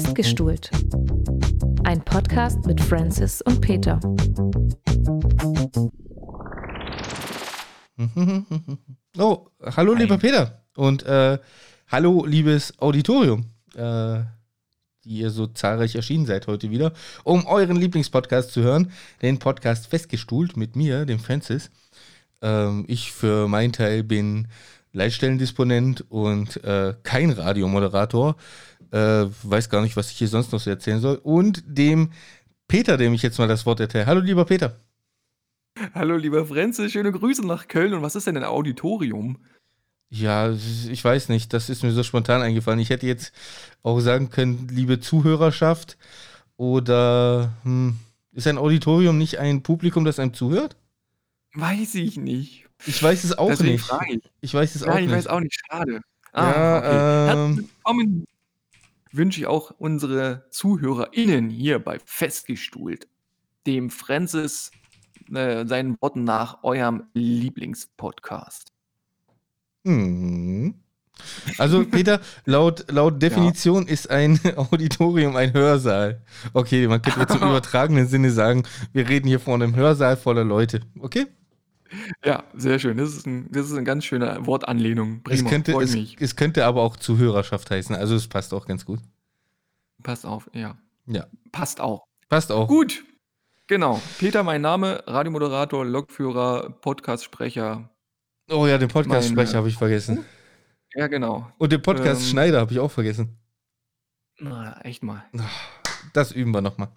Festgestuhlt. Ein Podcast mit Francis und Peter. Oh, hallo lieber Peter und äh, hallo liebes Auditorium, äh, die ihr so zahlreich erschienen seid heute wieder, um euren Lieblingspodcast zu hören, den Podcast Festgestuhlt mit mir, dem Francis. Ähm, ich für meinen Teil bin Leitstellendisponent und äh, kein Radiomoderator. Äh, weiß gar nicht, was ich hier sonst noch so erzählen soll. Und dem Peter, dem ich jetzt mal das Wort erteile. Hallo, lieber Peter. Hallo, lieber Francis, schöne Grüße nach Köln. Und was ist denn ein Auditorium? Ja, ich weiß nicht, das ist mir so spontan eingefallen. Ich hätte jetzt auch sagen können, liebe Zuhörerschaft, oder hm, ist ein Auditorium nicht ein Publikum, das einem zuhört? Weiß ich nicht. Ich weiß es auch Deswegen nicht. ich. Ich weiß es Ja, auch ich nicht. weiß auch nicht, schade. Ja, okay. Herzlich ähm, willkommen wünsche ich auch unsere ZuhörerInnen hier bei Festgestuhlt, dem Francis äh, seinen Worten nach eurem Lieblingspodcast. Hm. Also, Peter, laut, laut Definition ist ein Auditorium ein Hörsaal. Okay, man könnte jetzt im übertragenen Sinne sagen, wir reden hier vor einem Hörsaal voller Leute. Okay? Ja, sehr schön. Das ist, ein, das ist eine ganz schöne Wortanlehnung. Es Prima, könnte, freut es, es könnte aber auch Zuhörerschaft heißen. Also, es passt auch ganz gut. Passt auf, ja. Ja. Passt auch. Passt auch. Gut. Genau. Peter, mein Name, Radiomoderator, Lokführer, Podcastsprecher. Oh ja, den Podcast-Sprecher habe ich vergessen. Ja, genau. Und den Podcast-Schneider habe ich auch vergessen. Na, echt mal. Das üben wir nochmal.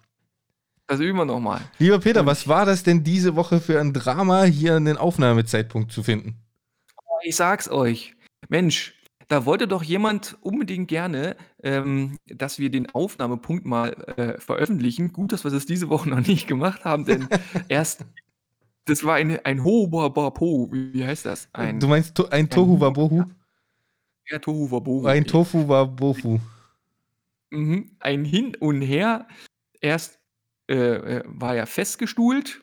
Das üben wir nochmal. Lieber Peter, was war das denn diese Woche für ein Drama, hier einen Aufnahmezeitpunkt zu finden? Ich sag's euch. Mensch, da wollte doch jemand unbedingt gerne, ähm, dass wir den Aufnahmepunkt mal äh, veröffentlichen. Gut, dass wir das diese Woche noch nicht gemacht haben, denn erst, das war ein, ein Hobabapo, wie heißt das? Ein, du meinst to ein Tohu Wabohu? ja, Tohuwabohu. Ein Tofu Wabofu. Mhm, ein Hin und Her. Erst äh, äh, war er festgestuhlt,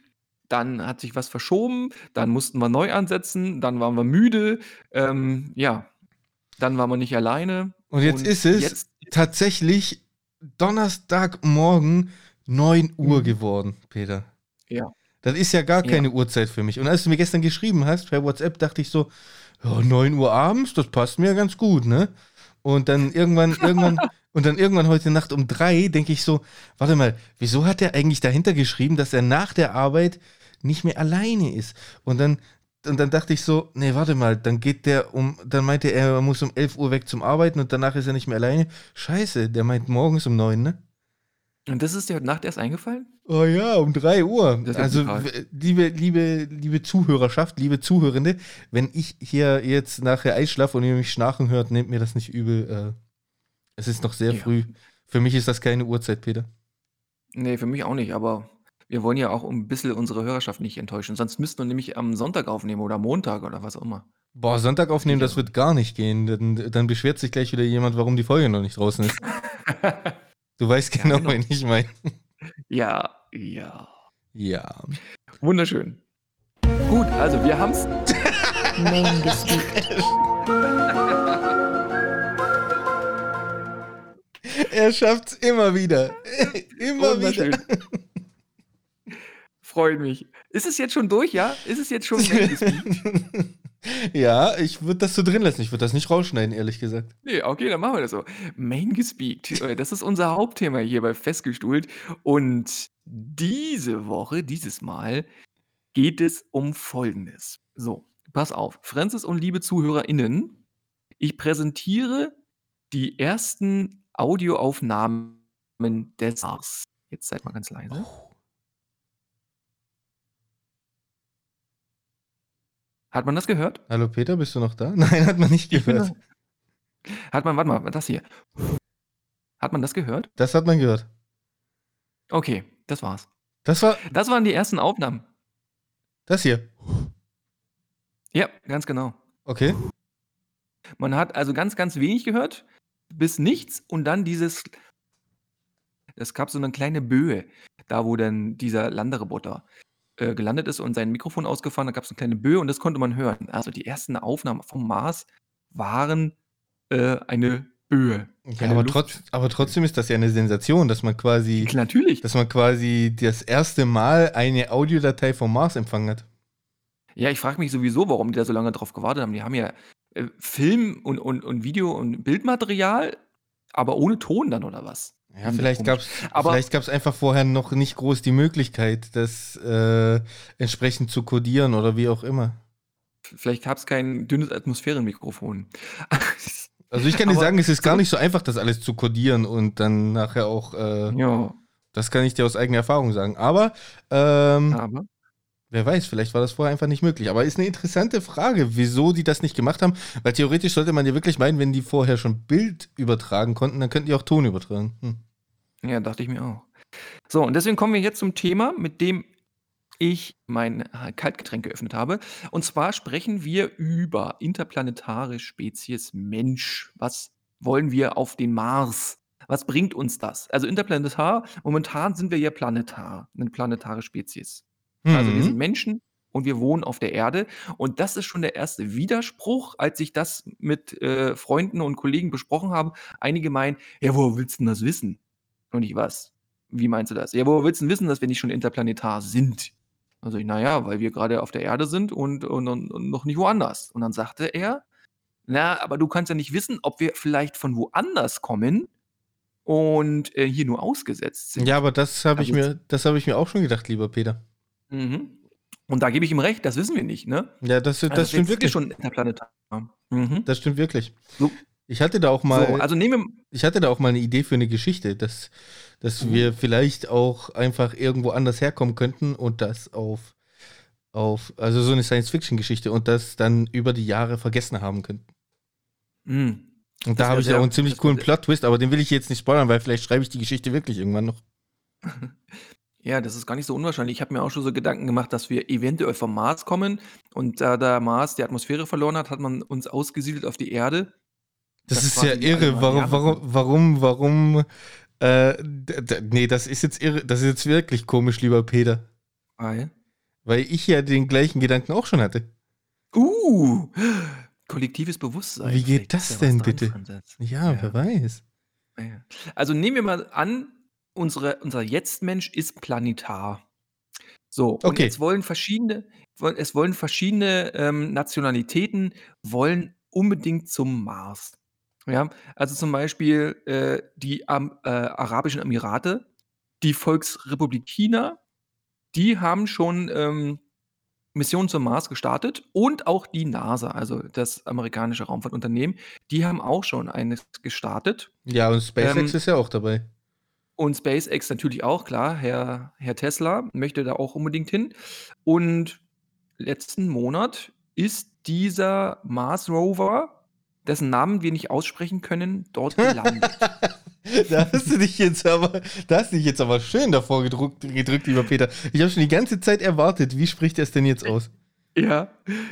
dann hat sich was verschoben, dann mussten wir neu ansetzen, dann waren wir müde, ähm, ja, dann waren wir nicht alleine. Und jetzt ist es jetzt- tatsächlich Donnerstagmorgen 9 Uhr Mhm. geworden, Peter. Ja. Das ist ja gar Ja. keine Uhrzeit für mich. Und als du mir gestern geschrieben hast per WhatsApp, dachte ich so, ja, 9 Uhr abends, das passt mir ganz gut, ne? Und dann irgendwann, irgendwann, und dann irgendwann heute Nacht um drei denke ich so, warte mal, wieso hat er eigentlich dahinter geschrieben, dass er nach der Arbeit nicht mehr alleine ist? Und dann, und dann dachte ich so, nee, warte mal, dann geht der um, dann meinte er, er muss um 11 Uhr weg zum Arbeiten und danach ist er nicht mehr alleine. Scheiße, der meint morgens um 9, ne? Und das ist dir heute Nacht erst eingefallen? Oh ja, um 3 Uhr. Also, liebe, liebe, liebe Zuhörerschaft, liebe Zuhörende, wenn ich hier jetzt nachher einschlafe und ihr mich schnarchen hört, nehmt mir das nicht übel. Äh, es ist noch sehr Ja. früh. Für mich ist das keine Uhrzeit, Peter. Nee, für mich auch nicht, aber wir wollen ja auch ein bisschen unsere Hörerschaft nicht enttäuschen. Sonst müssten wir nämlich am Sonntag aufnehmen oder Montag oder was auch immer. Boah, Sonntag aufnehmen, das wird gar nicht gehen. Dann, dann beschwert sich gleich wieder jemand, warum die Folge noch nicht draußen ist. Du weißt Ja, genau, genau. wen ich meine. ja, ja. Ja. Wunderschön. Gut, also wir haben's. Main. Er schafft's immer wieder. immer wieder. Wunderschön. Freut mich. Ist es jetzt schon durch, ja? Ist es jetzt schon Main-Gespeakt? ja, ich würde das so drin lassen. Ich würde das nicht rausschneiden, ehrlich gesagt. Nee, okay, dann machen wir das so. Main gespeakt. Äh, Das ist unser Hauptthema hier bei Festgestuhlt. Und diese Woche, dieses Mal, geht es um Folgendes. So, pass auf. Francis und liebe ZuhörerInnen, ich präsentiere die ersten Audioaufnahmen des Mars. Jetzt seid mal ganz leise. Hat man das gehört? Hallo Peter, bist du noch da? Nein, hat man nicht gehört. Hat man, warte mal, das hier. Hat man das gehört? Das hat man gehört. Okay, das war's. Das war Das waren die ersten Aufnahmen. das hier. Ja, ganz genau. Okay. Man hat also ganz, ganz wenig gehört, bis nichts und dann dieses. Es gab so eine kleine Böe, da wo dann dieser Landeroboter äh, gelandet ist und sein Mikrofon ausgefahren, da gab es eine kleine Böe und das konnte man hören. Also die ersten Aufnahmen vom Mars waren äh, eine Öh. Ja, aber, trotz, aber trotzdem ist das ja eine Sensation, dass man quasi, Natürlich. dass man quasi das erste Mal eine Audiodatei vom Mars empfangen hat. Ja, ich frage mich sowieso, warum die da so lange drauf gewartet haben. Die haben ja äh, Film und, und, und Video und Bildmaterial, aber ohne Ton dann oder was? Ja, vielleicht gab es Aber- vielleicht gab's einfach vorher noch nicht groß die Möglichkeit, das äh, entsprechend zu codieren oder wie auch immer. Vielleicht gab es kein dünnes Atmosphärenmikrofon. Also ich kann dir Aber sagen, es ist gar nicht so einfach, das alles zu codieren und dann nachher auch, äh, ja, das kann ich dir aus eigener Erfahrung sagen. Aber ähm, aber wer weiß, vielleicht war das vorher einfach nicht möglich. Aber ist eine interessante Frage, wieso die das nicht gemacht haben. Weil theoretisch sollte man ja wirklich meinen, wenn die vorher schon Bild übertragen konnten, dann könnten die auch Ton übertragen. Hm. ja, dachte ich mir auch. So, und deswegen kommen wir jetzt zum Thema, mit dem ich mein äh, Kaltgetränk geöffnet habe. Und zwar sprechen wir über interplanetare Spezies Mensch. Was wollen wir auf den Mars? Was bringt uns das? Also interplanetar, momentan sind wir ja planetar, eine planetare Spezies. Also wir Mhm. sind Menschen und wir wohnen auf der Erde. Und das ist schon der erste Widerspruch, als ich das mit äh, Freunden und Kollegen besprochen habe. Einige meinen, ja, woher willst du denn das wissen? Und ich was? Wie meinst du das? Ja, woher willst du denn wissen, dass wir nicht schon interplanetar sind? Also ich, naja, weil wir gerade auf der Erde sind und, und, und, noch nicht woanders. Und dann sagte er, na, aber du kannst ja nicht wissen, ob wir vielleicht von woanders kommen und äh, hier nur ausgesetzt sind. Ja, aber das habe ich Also- mir, das habe ich mir auch schon gedacht, lieber Peter. Mhm. Und da gebe ich ihm recht, das wissen wir nicht, ne? Ja, das, das Also stimmt wirklich. schon interplanetar. Mhm. Das stimmt wirklich. So. Ich hatte da auch mal, so, also nehmen ich hatte da auch mal eine Idee für eine Geschichte, dass, dass Mhm. wir vielleicht auch einfach irgendwo anders herkommen könnten und das auf, auf, also so eine Science-Fiction-Geschichte und das dann über die Jahre vergessen haben könnten. Mh. Und Das da habe ich auch einen ziemlich coolen Plot-Twist, aber den will ich jetzt nicht spoilern, weil vielleicht schreibe ich die Geschichte wirklich irgendwann noch. Ja, das ist gar nicht so unwahrscheinlich. Ich habe mir auch schon so Gedanken gemacht, dass wir eventuell vom Mars kommen und da der Mars die Atmosphäre verloren hat, hat man uns ausgesiedelt auf die Erde. Das, Das ist ja irre. Warum, warum, warum, warum, äh, d- d- nee, das ist jetzt irre, das ist jetzt wirklich komisch, lieber Peter. Weil. Weil ich ja den gleichen Gedanken auch schon hatte. Uh! Kollektives Bewusstsein. Wie geht Vielleicht das ja denn dran, bitte? Francis. Ja, wer weiß. Ja. Also nehmen wir mal an, unsere, unser Jetzt-Mensch ist planetar. So, und Okay. jetzt wollen verschiedene, es wollen verschiedene ähm, Nationalitäten wollen unbedingt zum Mars. Ja, also zum Beispiel äh, die Am äh, Arabischen Emirate, die Volksrepublik China, die haben schon ähm, Missionen zum Mars gestartet und auch die NASA, also das amerikanische Raumfahrtunternehmen, die haben auch schon eines gestartet. Ja, und SpaceX Ähm, ist ja auch dabei. Und SpaceX natürlich auch, klar. Herr, Herr Tesla möchte da auch unbedingt hin. Und letzten Monat ist dieser Mars Rover, dessen Namen wir nicht aussprechen können, dort gelandet. da hast du dich jetzt aber, da hast du dich jetzt aber schön davor gedruckt, gedrückt, lieber Peter. Ich habe schon die ganze Zeit erwartet, wie spricht er es denn jetzt aus? ja,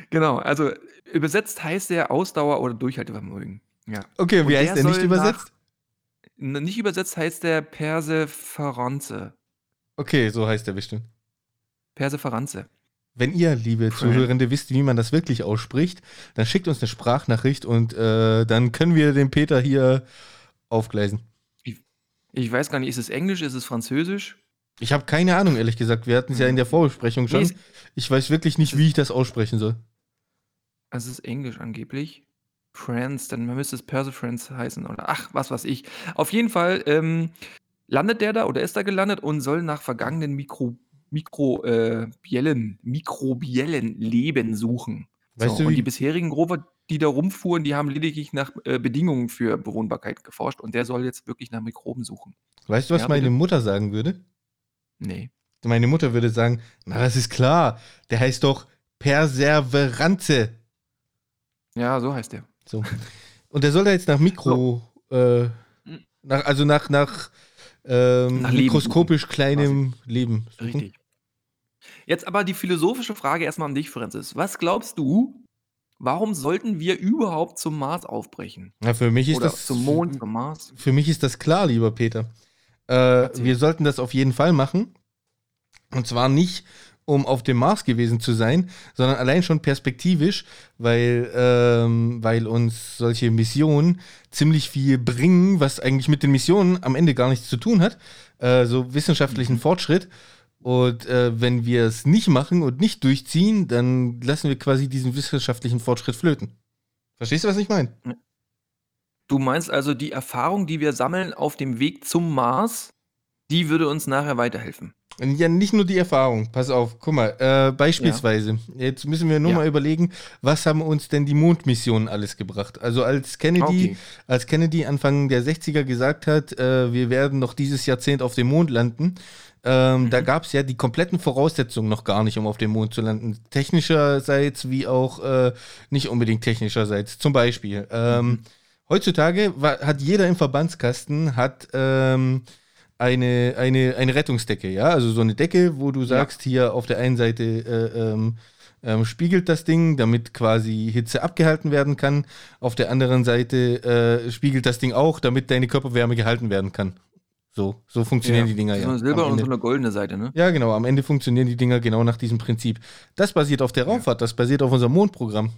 genau. Also übersetzt heißt der Ausdauer oder Durchhaltevermögen. Ja. Okay, Und wie heißt er nicht übersetzt? Nicht übersetzt heißt der Perseveranze. Okay, so heißt er bestimmt. Perseveranze. Wenn ihr, liebe. Zuhörende, wisst, wie man das wirklich ausspricht, dann schickt uns eine Sprachnachricht und äh, dann können wir den Peter hier aufgleisen. Ich weiß gar nicht, ist es Englisch, ist es Französisch? Ich habe keine Ahnung, ehrlich gesagt. Wir hatten es ja in der Vorbesprechung schon. Nee, ich weiß wirklich nicht, wie ich das aussprechen soll. Es ist Englisch angeblich. France, dann müsste es Perseverance heißen oder ach, was weiß ich. Auf jeden Fall ähm, landet der da oder ist da gelandet und soll nach vergangenen Mikro, Mikro, äh, Biellen, mikrobiellen Leben suchen. Weißt so, du, und die bisherigen Rover, die da rumfuhren, die haben lediglich nach äh, Bedingungen für Bewohnbarkeit geforscht und der soll jetzt wirklich nach Mikroben suchen. Weißt du, was Ja, meine bitte. Mutter sagen würde? Nee. Meine Mutter würde sagen, na, das ist klar. Der heißt doch Perseveranze. Ja, so heißt der. So. Und der soll da jetzt nach Mikro, äh, nach, also nach, nach, ähm, Nach Leben mikroskopisch kleinem Leben. suchen. Richtig. Jetzt aber die philosophische Frage erstmal an dich, Francis. Was glaubst du, warum sollten wir überhaupt zum Mars aufbrechen? Ja, für mich ist Oder das zum Mond, zum Mars? Für mich ist das klar, lieber Peter. Äh, wir sollten das auf jeden Fall machen. Und zwar nicht, um auf dem Mars gewesen zu sein, sondern allein schon perspektivisch, weil, ähm, weil uns solche Missionen ziemlich viel bringen, was eigentlich mit den Missionen am Ende gar nichts zu tun hat. Äh, so wissenschaftlichen mhm. Fortschritt. Und äh, wenn wir es nicht machen und nicht durchziehen, dann lassen wir quasi diesen wissenschaftlichen Fortschritt flöten. Verstehst du, was ich meine? Du meinst also, die Erfahrung, die wir sammeln auf dem Weg zum Mars, die würde uns nachher weiterhelfen? Ja, nicht nur die Erfahrung. Pass auf, guck mal, äh, beispielsweise, ja. jetzt müssen wir nur ja. mal überlegen, was haben uns denn die Mondmissionen alles gebracht? Also als Kennedy, okay. als Kennedy Anfang der 60er gesagt hat, äh, wir werden noch dieses Jahrzehnt auf dem Mond landen, ähm, mhm. Da gab es ja die kompletten Voraussetzungen noch gar nicht, um auf dem Mond zu landen. Technischerseits wie auch äh, nicht unbedingt technischerseits. Zum Beispiel. Ähm, mhm. Heutzutage war, hat jeder im Verbandskasten hat ähm, eine, eine, eine Rettungsdecke, ja. Also so eine Decke, wo du sagst, ja. hier auf der einen Seite äh, ähm, ähm, spiegelt das Ding, damit quasi Hitze abgehalten werden kann. Auf der anderen Seite äh, spiegelt das Ding auch, damit deine Körperwärme gehalten werden kann. So, so funktionieren ja, die Dinger ja. So eine silber und so eine goldene Seite, ne? Ja, genau. Am Ende funktionieren die Dinger genau nach diesem Prinzip. Das basiert auf der Raumfahrt, das basiert auf unserem Mondprogramm.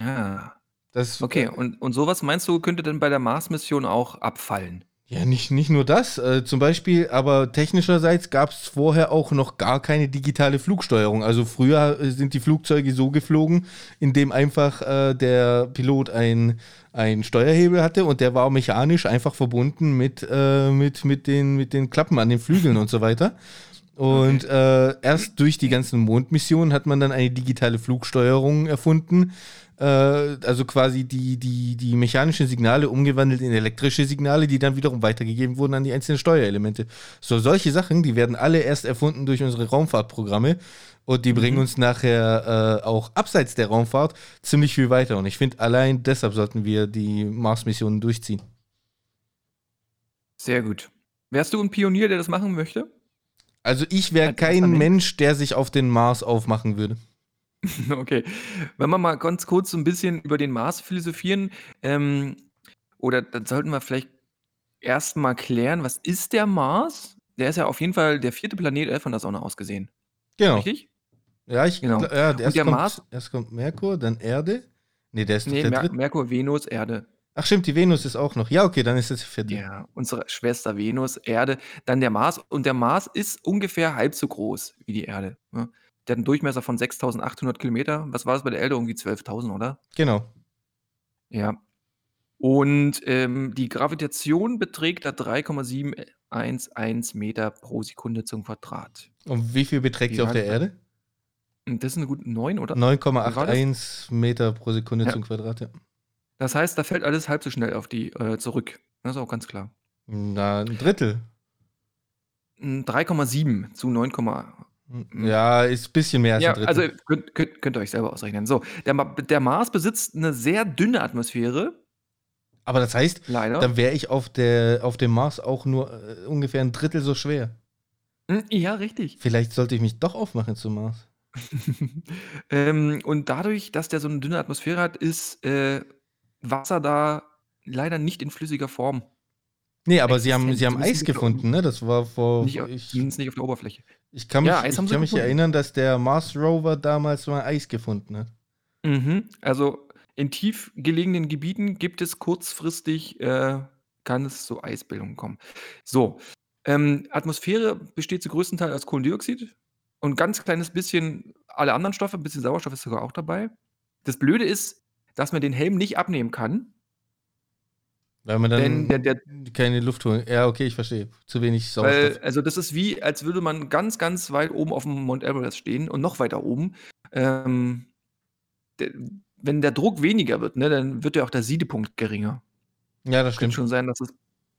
Ja. Das, okay, und, und sowas meinst du, könnte denn bei der Mars-Mission auch abfallen? Ja, nicht, nicht nur das. Äh, zum Beispiel, aber technischerseits gab es vorher auch noch gar keine digitale Flugsteuerung. Also früher äh, sind die Flugzeuge so geflogen, indem einfach äh, der Pilot ein, ein Steuerhebel hatte und der war mechanisch einfach verbunden mit, äh, mit, mit, den, mit den Klappen an den Flügeln und so weiter. Und okay. Äh, erst durch die ganzen Mondmissionen hat man dann eine digitale Flugsteuerung erfunden, also quasi die, die, die mechanischen Signale umgewandelt in elektrische Signale, die dann wiederum weitergegeben wurden an die einzelnen Steuerelemente. So, solche Sachen, die werden alle erst erfunden durch unsere Raumfahrtprogramme und die mhm. bringen uns nachher äh, auch abseits der Raumfahrt ziemlich viel weiter. Und ich finde, allein deshalb sollten wir die Mars-Missionen durchziehen. Sehr gut. Wärst du ein Pionier, der das machen möchte? Also ich wäre kein Mensch, der sich auf den Mars aufmachen würde. Okay. Wenn wir mal ganz kurz so ein bisschen über den Mars philosophieren, ähm, oder dann sollten wir vielleicht erst mal klären, was ist der Mars? Der ist ja auf jeden Fall der vierte Planet äh, von der Sonne aus gesehen. Genau. Richtig? Ja, ich Genau. ja, erst der kommt, Mars erst kommt Merkur, dann Erde. Nee, der ist Nee, der Mer dritte. Merkur, Venus, Erde. Ach stimmt, die Venus ist auch noch. Ja, okay, dann ist es der vierte. Ja, unsere Schwester Venus, Erde, dann der Mars. Und der Mars ist ungefähr halb so groß wie die Erde. Ne? Der hat einen Durchmesser von 6.800 Kilometer. Was war es bei der Erde? Irgendwie 12.000, oder? Genau. Ja. Und ähm, die Gravitation beträgt da 3,711 Meter pro Sekunde zum Quadrat. Und wie viel beträgt sie auf der Erde? Das ist eine gute 9, oder? 9,81 Meter pro Sekunde ja. zum Quadrat, ja. Das heißt, da fällt alles halb so schnell auf die äh, zurück. Das ist auch ganz klar. Na, ein Drittel. 3,7 zu 9, hm. Ja, ist ein bisschen mehr als ja, ein Drittel. Also könnt, könnt, könnt, ihr euch selber ausrechnen. So, der, der, Mars besitzt eine sehr dünne Atmosphäre. Aber das heißt, Leider. dann wäre ich auf, der, auf dem Mars auch nur äh, ungefähr ein Drittel so schwer. Hm, ja, richtig. Vielleicht sollte ich mich doch aufmachen zum Mars. ähm, und dadurch, dass der so eine dünne Atmosphäre hat, ist äh, Wasser da leider nicht in flüssiger Form. Nee, aber sie haben, sie haben Eis gefunden, ne? Das war vor. Nicht, ich, nicht auf der Oberfläche. Ich kann mich, ja, ich kann mich erinnern, dass der Mars Rover damals mal Eis gefunden hat. Mhm. Also in tief gelegenen Gebieten gibt es kurzfristig, äh, kann es zu Eisbildungen kommen. So, ähm, Atmosphäre besteht zu größten Teil aus Kohlendioxid und ganz kleines bisschen alle anderen Stoffe, ein bisschen Sauerstoff ist sogar auch dabei. Das Blöde ist, dass man den Helm nicht abnehmen kann. Weil man dann der, der, keine Luft holen. Ja, okay, ich verstehe. Zu wenig Sauerstoff. Weil, also das ist wie, als würde man ganz, ganz weit oben auf dem Mount Everest stehen und noch weiter oben. Ähm, der, wenn der Druck weniger wird, ne, dann wird ja auch der Siedepunkt geringer. Ja, das stimmt. Könnte schon sein, dass es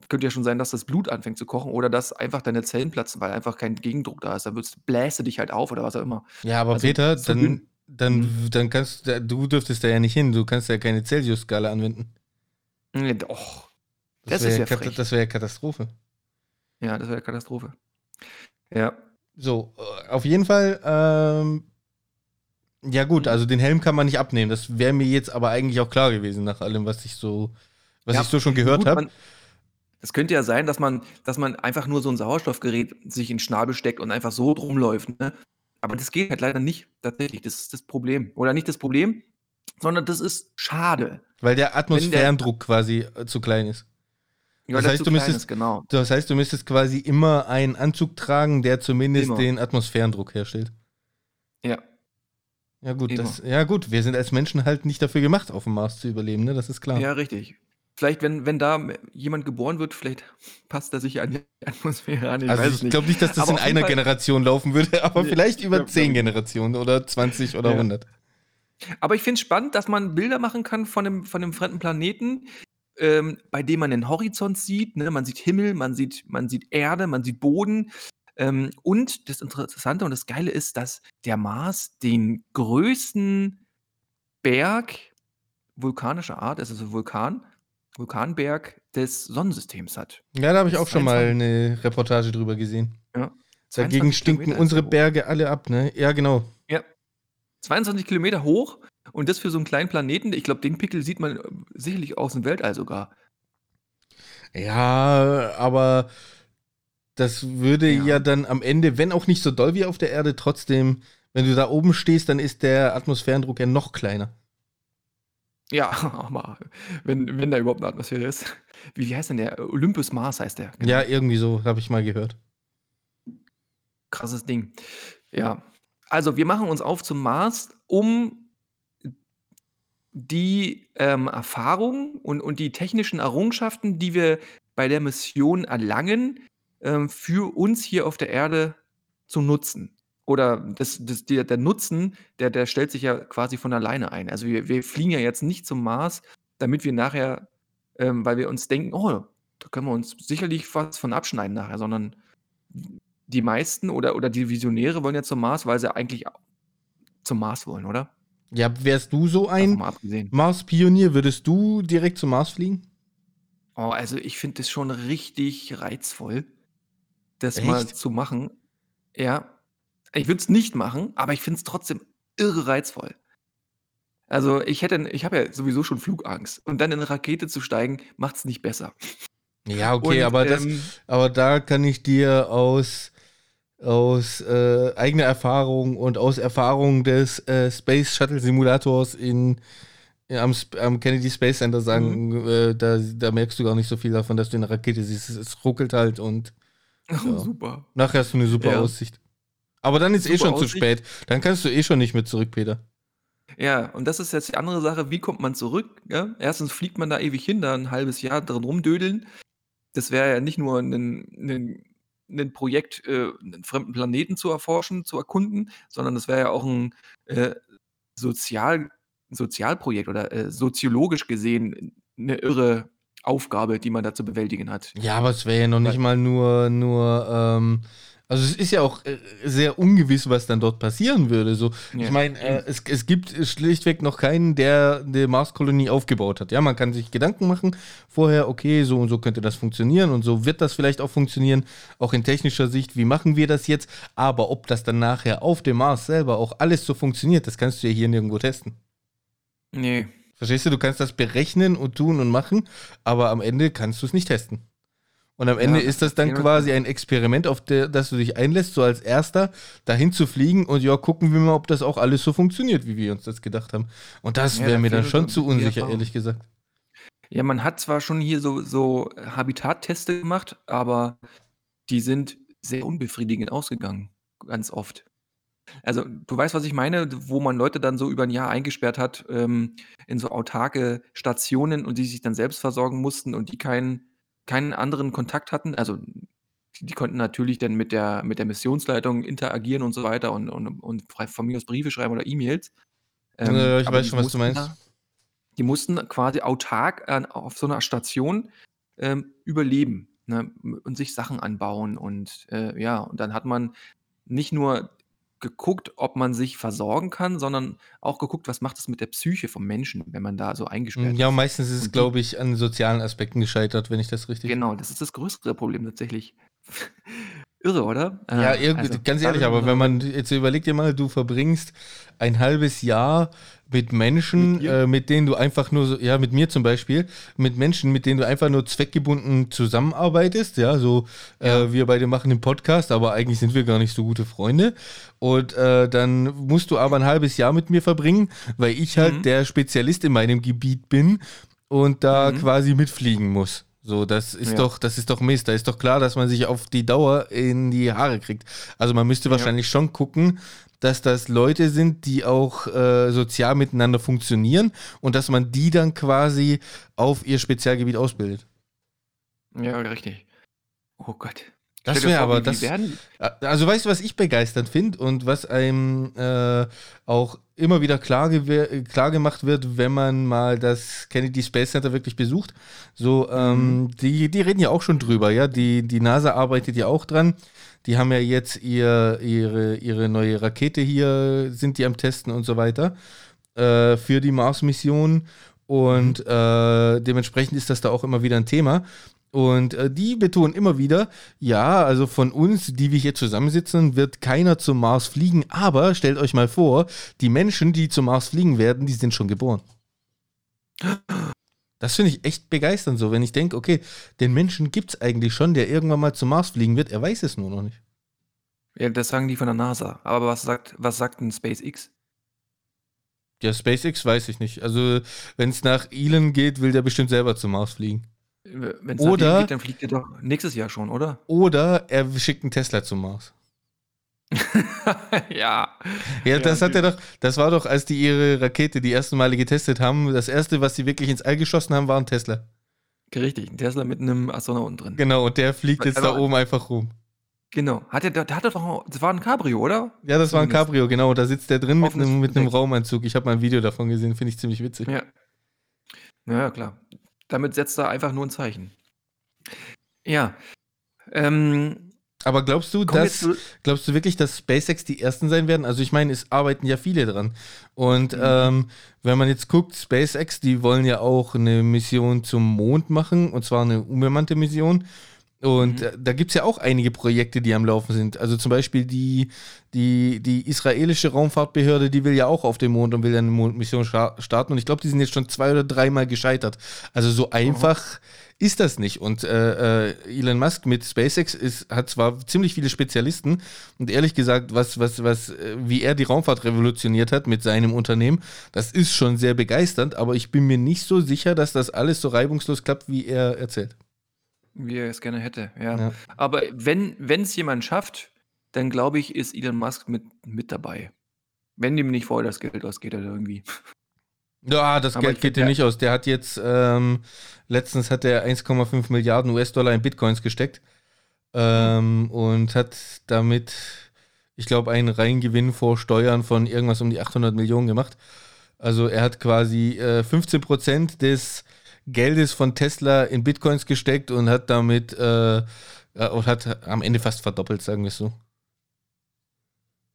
könnte ja schon sein, dass das Blut anfängt zu kochen oder dass einfach deine Zellen platzen, weil einfach kein Gegendruck da ist. Dann bläst du dich halt auf oder was auch immer. Ja, aber also, Peter, dann, dann, mhm. dann kannst du dürftest da ja nicht hin. Du kannst ja keine Celsius-Skala anwenden. Nee, doch. Das, das wäre ja Kat wär Katastrophe. Ja, das wäre Katastrophe. Ja. So, äh, auf jeden Fall, ähm, ja gut, mhm. also den Helm kann man nicht abnehmen. Das wäre mir jetzt aber eigentlich auch klar gewesen, nach allem, was ich so, was ja, ich so schon gehört habe. Es könnte ja sein, dass man, dass man einfach nur so ein Sauerstoffgerät sich in den Schnabel steckt und einfach so drumläuft. Ne? Aber das geht halt leider nicht, tatsächlich. Das ist das Problem. Oder nicht das Problem, sondern das ist schade. Weil der Atmosphärendruck quasi äh, zu klein ist. Ja, Das heißt, du müsstest- ist, genau. Das heißt, du müsstest quasi immer einen Anzug tragen, der zumindest Immer. den Atmosphärendruck herstellt. Ja. Ja gut, das, ja gut, wir sind als Menschen halt nicht dafür gemacht, auf dem Mars zu überleben, ne? Das ist klar. Ja, richtig. Vielleicht, wenn, wenn da jemand geboren wird, vielleicht passt er sich an die Atmosphäre an. Ich also ich glaube nicht, dass das Aber in einer Fall- Generation laufen würde, aber vielleicht über zehn. Generationen oder 20 oder Ja. 100. Aber ich finde es spannend, dass man Bilder machen kann von einem, von einem fremden Planeten, ähm, bei dem man den Horizont sieht. Ne? Man sieht Himmel, man sieht, man sieht Erde, man sieht Boden. Ähm, und das Interessante und das Geile ist, dass der Mars den größten Berg vulkanischer Art, es ist ein Vulkan, Vulkanberg des Sonnensystems hat. Ja, da habe ich auch schon mal 22. eine Reportage drüber gesehen. Dagegen 22 stinken unsere er. Berge alle ab, ne? Ja, genau. 22 Kilometer hoch und das für so einen kleinen Planeten. Ich glaube, den Pickel sieht man äh, sicherlich aus dem Weltall sogar. Ja, aber das würde ja. Ja. dann am Ende, wenn auch nicht so doll wie auf der Erde, trotzdem, wenn du da oben stehst, dann ist der Atmosphärendruck ja noch kleiner. Ja, aber wenn, wenn da überhaupt eine Atmosphäre ist. Wie, wie heißt denn der? Olympus Mars heißt der. Genau. Ja, irgendwie so, habe ich mal gehört. Krasses Ding. Ja. Also, wir machen uns auf zum Mars, um die ähm, Erfahrung und, und die technischen Errungenschaften, die wir bei der Mission erlangen, ähm, für uns hier auf der Erde zu nutzen. Oder das, das, der, der Nutzen, der, der stellt sich ja quasi von alleine ein. Also wir, wir fliegen ja jetzt nicht zum Mars, damit wir nachher, ähm, weil wir uns denken, oh, da können wir uns sicherlich was von abschneiden nachher, sondern die meisten oder, oder die Visionäre wollen ja zum Mars, weil sie eigentlich zum Mars wollen, oder? Ja, wärst du so ein mal. Mars-Pionier, würdest du direkt zum Mars fliegen? Oh, also ich finde das schon richtig reizvoll, das mal Echt? zu machen. Ja, ich würde es nicht machen, aber ich finde es trotzdem irre reizvoll. Also ich hätte, ich habe ja sowieso schon Flugangst und dann in eine Rakete zu steigen, macht es nicht besser. Ja, okay, Und, aber, das, ähm, aber da kann ich dir aus, aus äh, eigener Erfahrung und aus Erfahrung des äh, Space Shuttle Simulators in, in am, Sp- am Kennedy Space Center sagen, Mhm. äh, da, da merkst du gar nicht so viel davon, dass du eine Rakete siehst. Es, es ruckelt halt und Oh, Ja. super. nachher hast du eine super Ja. Aussicht. Aber dann ist eh Super schon zu Aussicht. spät. Dann kannst du eh schon nicht mehr zurück, Peter. Ja, und das ist jetzt die andere Sache, wie kommt man zurück? Ja? Erstens fliegt man da ewig hin, da ein halbes Jahr drin rumdödeln. Das wäre ja nicht nur ein, ein, ein Projekt, äh, einen fremden Planeten zu erforschen, zu erkunden, sondern das wäre ja auch ein äh, Sozial, Sozialprojekt oder äh, soziologisch gesehen eine irre Aufgabe, die man da zu bewältigen hat. Ja, aber es wäre ja noch nicht Weil- mal nur, nur, ähm, also es ist ja auch äh, sehr ungewiss, was dann dort passieren würde. So, ich Ja. meine, äh, es, es gibt schlichtweg noch keinen, der eine Marskolonie aufgebaut hat. Ja, man kann sich Gedanken machen vorher, okay, so und so könnte das funktionieren und so wird das vielleicht auch funktionieren, auch in technischer Sicht, wie machen wir das jetzt? Aber ob das dann nachher auf dem Mars selber auch alles so funktioniert, das kannst du ja hier nirgendwo testen. Nee. Verstehst du, du kannst das berechnen und tun und machen, aber am Ende kannst du es nicht testen. Und am Ende Ja, ist das dann quasi ein Experiment, auf der, das du dich einlässt, so als erster dahin zu fliegen und ja, gucken wir mal, ob das auch alles so funktioniert, wie wir uns das gedacht haben. Und das Ja, wäre mir dann schon zu unsicher, ehrlich gesagt. Ja, man hat zwar schon hier so, so Habitatteste gemacht, aber die sind sehr unbefriedigend ausgegangen, ganz oft. Also, du weißt, was ich meine, wo man Leute dann so über ein Jahr eingesperrt hat, ähm, in so autarke Stationen und die sich dann selbst versorgen mussten und die keinen, keinen anderen Kontakt hatten. Also, die, die konnten natürlich dann mit der, mit der Missionsleitung interagieren und so weiter und, und, und von mir aus Briefe schreiben oder E-Mails. Ähm, Äh, ich weiß schon, was du meinst. da- die mussten quasi autark an, auf so einer Station ähm, überleben ne, und sich Sachen anbauen. Und äh, ja, und dann hat man nicht nur geguckt, ob man sich versorgen kann, sondern auch geguckt, was macht es mit der Psyche vom Menschen, wenn man da so eingesperrt Ja, ist. meistens ist es, glaube ich, an sozialen Aspekten gescheitert, wenn ich das richtig. Genau, das ist das größere Problem tatsächlich. Irre, oder? Ja, Äh, irgendwie, also, ganz ehrlich, aber wenn man, jetzt überleg dir mal, du verbringst ein halbes Jahr mit Menschen, Mit äh, mit denen du einfach nur, so, ja, mit mir zum Beispiel, mit Menschen, mit denen du einfach nur zweckgebunden zusammenarbeitest, ja, so, Äh, wir beide machen den Podcast, aber eigentlich sind wir gar nicht so gute Freunde. Und äh, dann musst du aber ein halbes Jahr mit mir verbringen, weil ich halt Mhm. der Spezialist in meinem Gebiet bin und da Mhm. quasi mitfliegen muss. So, das ist Ja. doch, das ist doch Mist. Da ist doch klar, dass man sich auf die Dauer in die Haare kriegt. Also man müsste Ja. wahrscheinlich schon gucken, dass das Leute sind, die auch äh, sozial miteinander funktionieren und dass man die dann quasi auf ihr Spezialgebiet ausbildet. Ja, richtig. Oh Gott. Das wäre aber das. werden, Also weißt du, was ich begeisternd finde und was einem äh, auch immer wieder klar, klar gemacht wird, wenn man mal das Kennedy Space Center wirklich besucht. So, ähm, die, die reden ja auch schon drüber, ja. Die, die NASA arbeitet ja auch dran. Die haben ja jetzt ihr, ihre, ihre neue Rakete hier, sind die am Testen und so weiter äh, für die Mars-Mission. Und äh, dementsprechend ist das da auch immer wieder ein Thema. Und äh, die betonen immer wieder, ja, also von uns, die wir hier zusammensitzen, wird keiner zum Mars fliegen. Aber stellt euch mal vor, die Menschen, die zum Mars fliegen werden, die sind schon geboren. Das finde ich echt begeisternd so, wenn ich denke, okay, den Menschen gibt es eigentlich schon, der irgendwann mal zum Mars fliegen wird, er weiß es nur noch nicht. ja, das sagen die von der NASA. Aber was sagt, was sagt denn SpaceX? Ja, SpaceX weiß ich nicht. Also, wenn es nach Elon geht, will der bestimmt selber zum Mars fliegen. Wenn es Oder- geht, dann fliegt er doch nächstes Jahr schon, oder? Oder er schickt einen Tesla zum Mars. ja. Ja, das Ja, hat er doch, das war doch, als die ihre Rakete die ersten Male getestet haben, das erste, was sie wirklich ins All geschossen haben, war ein Tesla. Richtig, ein Tesla mit einem Astronauten drin. Genau, und der fliegt jetzt da Aber- oben einfach rum. Genau. Hat er, der hatte doch, das war ein Cabrio, oder? Ja, das war ein. Cabrio, genau, da sitzt der drin mit einem, mit einem. Raumanzug. Ich habe mal ein Video davon gesehen, finde ich ziemlich witzig. Ja. Ja, klar. Damit setzt er einfach nur ein Zeichen. Ja. Ähm, Aber glaubst du, dass, glaubst du wirklich, dass SpaceX die ersten sein werden? Also ich meine, es arbeiten ja viele dran. Und Mhm. ähm, wenn man jetzt guckt, SpaceX, die wollen ja auch eine Mission zum Mond machen, und zwar eine unbemannte Mission. Und Mhm. da gibt es ja auch einige Projekte, die am Laufen sind. Also zum Beispiel die, die, die israelische Raumfahrtbehörde, die will ja auch auf den Mond und will ja eine Mondmission starten. Und ich glaube, die sind jetzt schon zwei oder dreimal gescheitert. Also so einfach ist das nicht. Und äh, äh, Elon Musk mit SpaceX ist, hat zwar ziemlich viele Spezialisten und ehrlich gesagt, was, was, was, äh, wie er die Raumfahrt revolutioniert hat mit seinem Unternehmen, das ist schon sehr begeisternd, aber ich bin mir nicht so sicher, dass das alles so reibungslos klappt, wie er erzählt. Wie er es gerne hätte, ja. Ja. Aber wenn es jemand schafft, dann glaube ich, ist Elon Musk mit, mit dabei. Wenn dem nicht vorher das Geld ausgeht oder irgendwie. Ja, das Aber Geld geht dir nicht aus. Der hat jetzt, ähm, letztens hat er 1,5 Milliarden US-Dollar in Bitcoins gesteckt ähm, und hat damit, ich glaube, einen Reingewinn vor Steuern von irgendwas um die 800 Millionen gemacht. Also er hat quasi äh, 15 Prozent des Geldes von Tesla in Bitcoins gesteckt und hat damit äh, äh, und hat am Ende fast verdoppelt, sagen wir es so.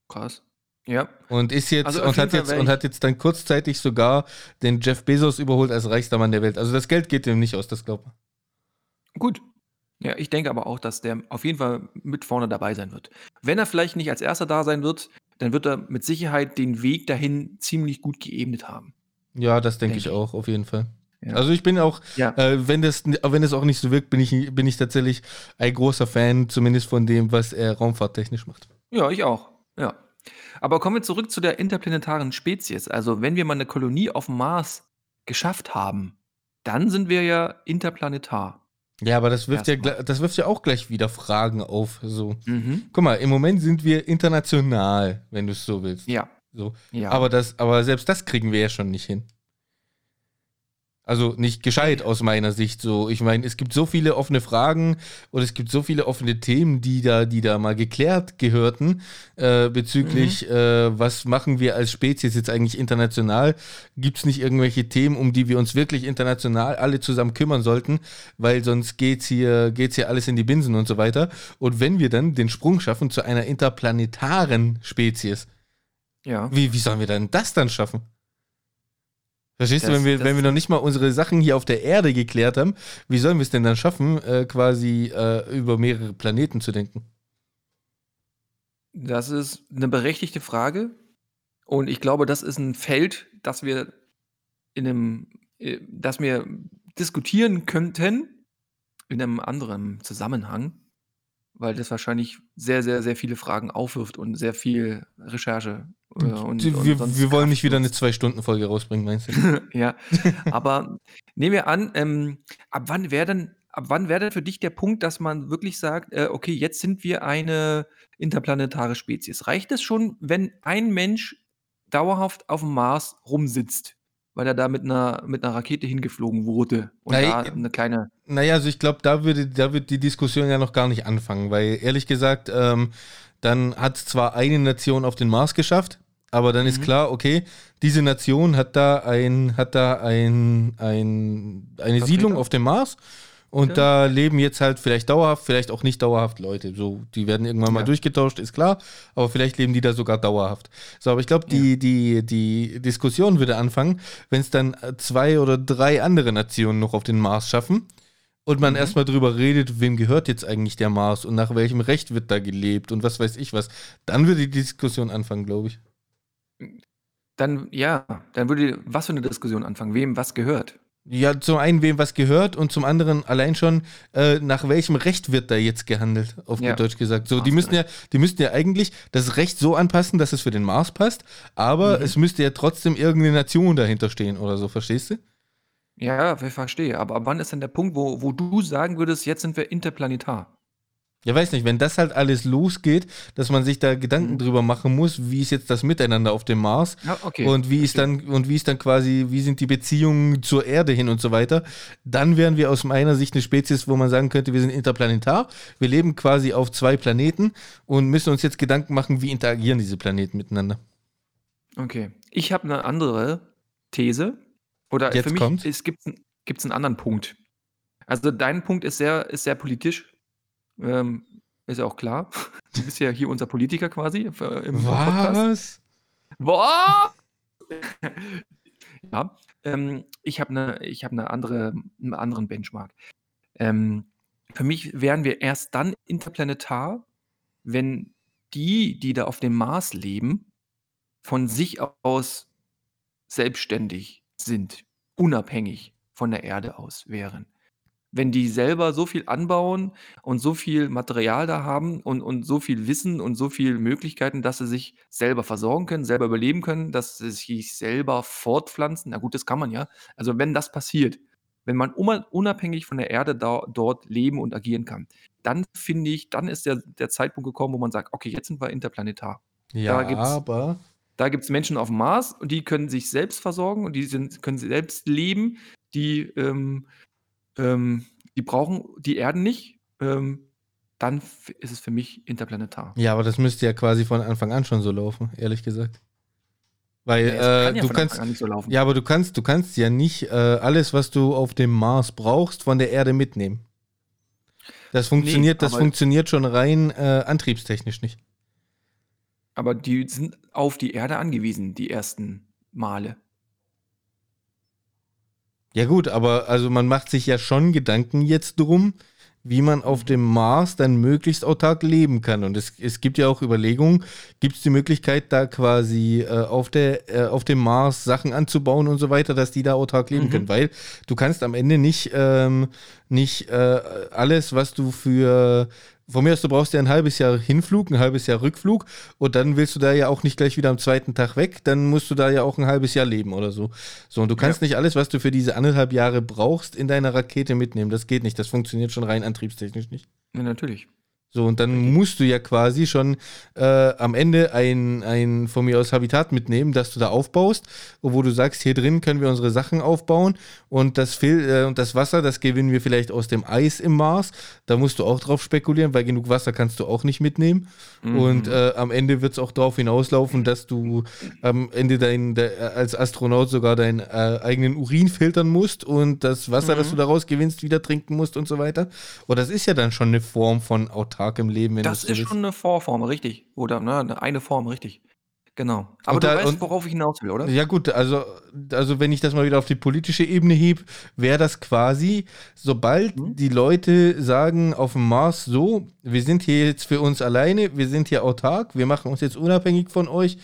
Krass. Ja. Und ist jetzt Also und hat Fall jetzt und hat jetzt dann kurzzeitig sogar den Jeff Bezos überholt als reichster Mann der Welt. Also das Geld geht ihm nicht aus, das glaubt man. Gut. Ja, ich denke aber auch, dass der auf jeden Fall mit vorne dabei sein wird. Wenn er vielleicht nicht als erster da sein wird, dann wird er mit Sicherheit den Weg dahin ziemlich gut geebnet haben. Ja, das denke Denk ich ich. auch, auf jeden Fall. Ja. Also ich bin auch, Ja. äh, wenn das, wenn das auch nicht so wirkt, bin ich, bin ich tatsächlich ein großer Fan, zumindest von dem, was er raumfahrttechnisch macht. Ja, ich auch. Ja. Aber kommen wir zurück zu der interplanetaren Spezies. Also, wenn wir mal eine Kolonie auf dem Mars geschafft haben, dann sind wir ja interplanetar. Ja, aber das wirft ja, Erstmal. das wirft ja auch gleich wieder Fragen auf. So. Mhm. Guck mal, im Moment sind wir international, wenn du es so willst. Ja. So. Ja. Aber, das, aber selbst das kriegen wir ja schon nicht hin. Also nicht gescheit aus meiner Sicht. So, ich meine, es gibt so viele offene Fragen und es gibt so viele offene Themen, die da, die da mal geklärt gehörten äh, bezüglich, äh, was machen wir als Spezies jetzt eigentlich international? Gibt es nicht irgendwelche Themen, um die wir uns wirklich international alle zusammen kümmern sollten, weil sonst geht's hier, geht's hier alles in die Binsen und so weiter. Und wenn wir dann den Sprung schaffen zu einer interplanetaren Spezies, ja. wie, wie sollen wir denn das dann schaffen? Verstehst du, wenn wir, wenn wir noch nicht mal unsere Sachen hier auf der Erde geklärt haben, wie sollen wir es denn dann schaffen, äh, quasi äh, über mehrere Planeten zu denken? Das ist eine berechtigte Frage. Und ich glaube, das ist ein Feld, das wir in einem, äh, das wir diskutieren könnten in einem anderen Zusammenhang, weil das wahrscheinlich sehr, sehr, sehr viele Fragen aufwirft und sehr viel Recherche. Äh, und, wir, und wir wollen nicht wieder eine Zwei-Stunden-Folge rausbringen, meinst du? ja, aber nehmen wir an, ähm, ab wann wäre denn, ab wann wäre denn für dich der Punkt, dass man wirklich sagt, äh, okay, jetzt sind wir eine interplanetare Spezies? Reicht es schon, wenn ein Mensch dauerhaft auf dem Mars rumsitzt? Weil er da mit einer, mit einer Rakete hingeflogen wurde und naja, da eine kleine. Naja, also ich glaube, da würde, da wird die Diskussion ja noch gar nicht anfangen, weil ehrlich gesagt, ähm, dann hat zwar eine Nation auf den Mars geschafft, aber dann mhm. ist klar, okay, diese Nation hat da ein, hat da ein, ein eine Siedlung auf dem Mars und ja. da leben jetzt halt vielleicht dauerhaft, vielleicht auch nicht dauerhaft Leute. So, die werden irgendwann mal durchgetauscht, ist klar. Aber vielleicht leben die da sogar dauerhaft. So, aber ich glaube, die, ja. die, die Diskussion würde anfangen, wenn es dann zwei oder drei andere Nationen noch auf den Mars schaffen und man mhm. erstmal drüber redet, wem gehört jetzt eigentlich der Mars und nach welchem Recht wird da gelebt und was weiß ich was. Dann würde die Diskussion anfangen, glaube ich. Dann, ja, dann würde was für eine Diskussion anfangen, wem was gehört. Ja, zum einen, wem was gehört und zum anderen allein schon, äh, nach welchem Recht wird da jetzt gehandelt, auf ja. Deutsch gesagt. So, die müssen ja, die müssten ja eigentlich das Recht so anpassen, dass es für den Mars passt, aber mhm. es müsste ja trotzdem irgendeine Nation dahinter stehen oder so, verstehst du? Ja, ich verstehe. Aber wann ist denn der Punkt, wo, wo du sagen würdest, jetzt sind wir interplanetar? Ja, weiß nicht, wenn das halt alles losgeht, dass man sich da Gedanken mhm. drüber machen muss, wie ist jetzt das Miteinander auf dem Mars ja, okay. und wie ist dann und wie ist dann quasi, wie sind die Beziehungen zur Erde hin und so weiter, dann wären wir aus meiner Sicht eine Spezies, wo man sagen könnte, wir sind interplanetar, wir leben quasi auf zwei Planeten und müssen uns jetzt Gedanken machen, wie interagieren diese Planeten miteinander. Okay, ich habe eine andere These oder jetzt für mich kommt. es gibt es einen anderen Punkt. Also dein Punkt ist sehr ist sehr politisch ähm, ist ja auch klar. Du bist ja hier unser Politiker quasi äh, im Was? Boah! ja, ähm, ich habe eine hab ne andere, einen anderen Benchmark. Ähm, für mich wären wir erst dann interplanetar, wenn die, die da auf dem Mars leben, von sich aus selbstständig sind, unabhängig von der Erde aus wären wenn die selber so viel anbauen und so viel Material da haben und, und so viel Wissen und so viele Möglichkeiten, dass sie sich selber versorgen können, selber überleben können, dass sie sich selber fortpflanzen. Na gut, das kann man ja. Also wenn das passiert, wenn man unabhängig von der Erde da, dort leben und agieren kann, dann finde ich, dann ist der, der Zeitpunkt gekommen, wo man sagt, okay, jetzt sind wir interplanetar. Ja, da aber da gibt es Menschen auf dem Mars und die können sich selbst versorgen und die sind, können selbst leben. Die ähm, ähm, die brauchen die Erden nicht, ähm, dann ist es für mich interplanetar. Ja, aber das müsste ja quasi von Anfang an schon so laufen, ehrlich gesagt. Weil ja, äh, kann ja du kannst so ja, aber du kannst, du kannst ja nicht äh, alles, was du auf dem Mars brauchst, von der Erde mitnehmen. Das funktioniert, nee, das funktioniert schon rein äh, antriebstechnisch nicht. Aber die sind auf die Erde angewiesen, die ersten Male. Ja gut, aber also man macht sich ja schon Gedanken jetzt drum, wie man auf dem Mars dann möglichst autark leben kann. Und es, es gibt ja auch Überlegungen, gibt es die Möglichkeit, da quasi äh, auf, der, äh, auf dem Mars Sachen anzubauen und so weiter, dass die da autark leben mhm. können. Weil du kannst am Ende nicht, ähm, nicht äh, alles, was du für von mir aus, du brauchst ja ein halbes Jahr Hinflug, ein halbes Jahr Rückflug und dann willst du da ja auch nicht gleich wieder am zweiten Tag weg, dann musst du da ja auch ein halbes Jahr leben oder so. So, und du kannst ja. nicht alles, was du für diese anderthalb Jahre brauchst, in deiner Rakete mitnehmen. Das geht nicht, das funktioniert schon rein antriebstechnisch nicht. Ja, natürlich. So, und dann musst du ja quasi schon äh, am Ende ein, ein von mir aus Habitat mitnehmen, das du da aufbaust, wo du sagst, hier drin können wir unsere Sachen aufbauen und das, äh, und das Wasser, das gewinnen wir vielleicht aus dem Eis im Mars. Da musst du auch drauf spekulieren, weil genug Wasser kannst du auch nicht mitnehmen. Mhm. Und äh, am Ende wird es auch darauf hinauslaufen, dass du am Ende dein, de, als Astronaut sogar deinen äh, eigenen Urin filtern musst und das Wasser, mhm. das du daraus gewinnst, wieder trinken musst und so weiter. Und das ist ja dann schon eine Form von Autark im Leben. das ist schon eine Vorform, richtig. Oder ne, eine Form, richtig. Genau. Aber Und du da- weißt, worauf ich hinaus will, oder? Ja gut, also, also wenn ich das mal wieder auf die politische Ebene heb, wäre das quasi, sobald Mhm. die Leute sagen auf dem Mars so, wir sind hier jetzt für uns alleine, wir sind hier autark, wir machen uns jetzt unabhängig von euch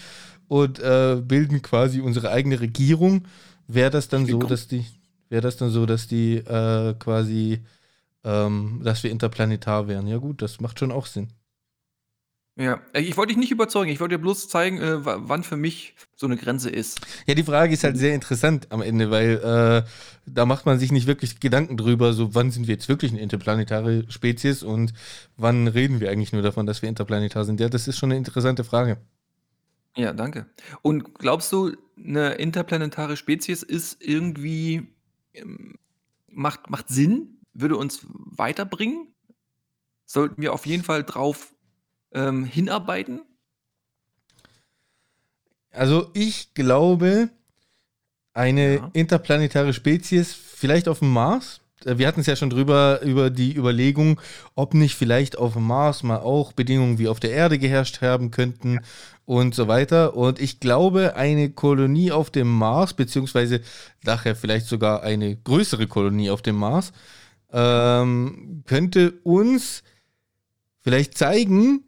und äh, bilden quasi unsere eigene Regierung, wäre das dann so, dass die, wäre das dann so, dass die äh, quasi, ähm, dass wir interplanetar wären. Ja gut, das macht schon auch Sinn. Ja. Äh, Ich wollte dich nicht überzeugen, ich wollte dir bloß zeigen, äh, wa- wann für mich so eine Grenze ist. Ja, die Frage ist halt sehr interessant am Ende, weil äh, da macht man sich nicht wirklich Gedanken drüber, so wann sind wir jetzt wirklich eine interplanetare Spezies und wann reden wir eigentlich nur davon, dass wir interplanetar sind. Ja, das ist schon eine interessante Frage. Ja, danke. Und glaubst du, eine interplanetare Spezies ist irgendwie, ähm, macht, macht Sinn? Würde uns weiterbringen? Sollten wir auf jeden Fall drauf ähm, hinarbeiten? Also ich glaube, eine Ja. interplanetare Spezies, vielleicht auf dem Mars. Äh, Wir hatten es ja schon drüber, über die Überlegung, ob nicht vielleicht auf dem Mars mal auch Bedingungen wie auf der Erde geherrscht haben könnten und so weiter. Und ich glaube, eine Kolonie auf dem Mars, beziehungsweise nachher vielleicht sogar eine größere Kolonie auf dem Mars, ähm, könnte uns vielleicht zeigen,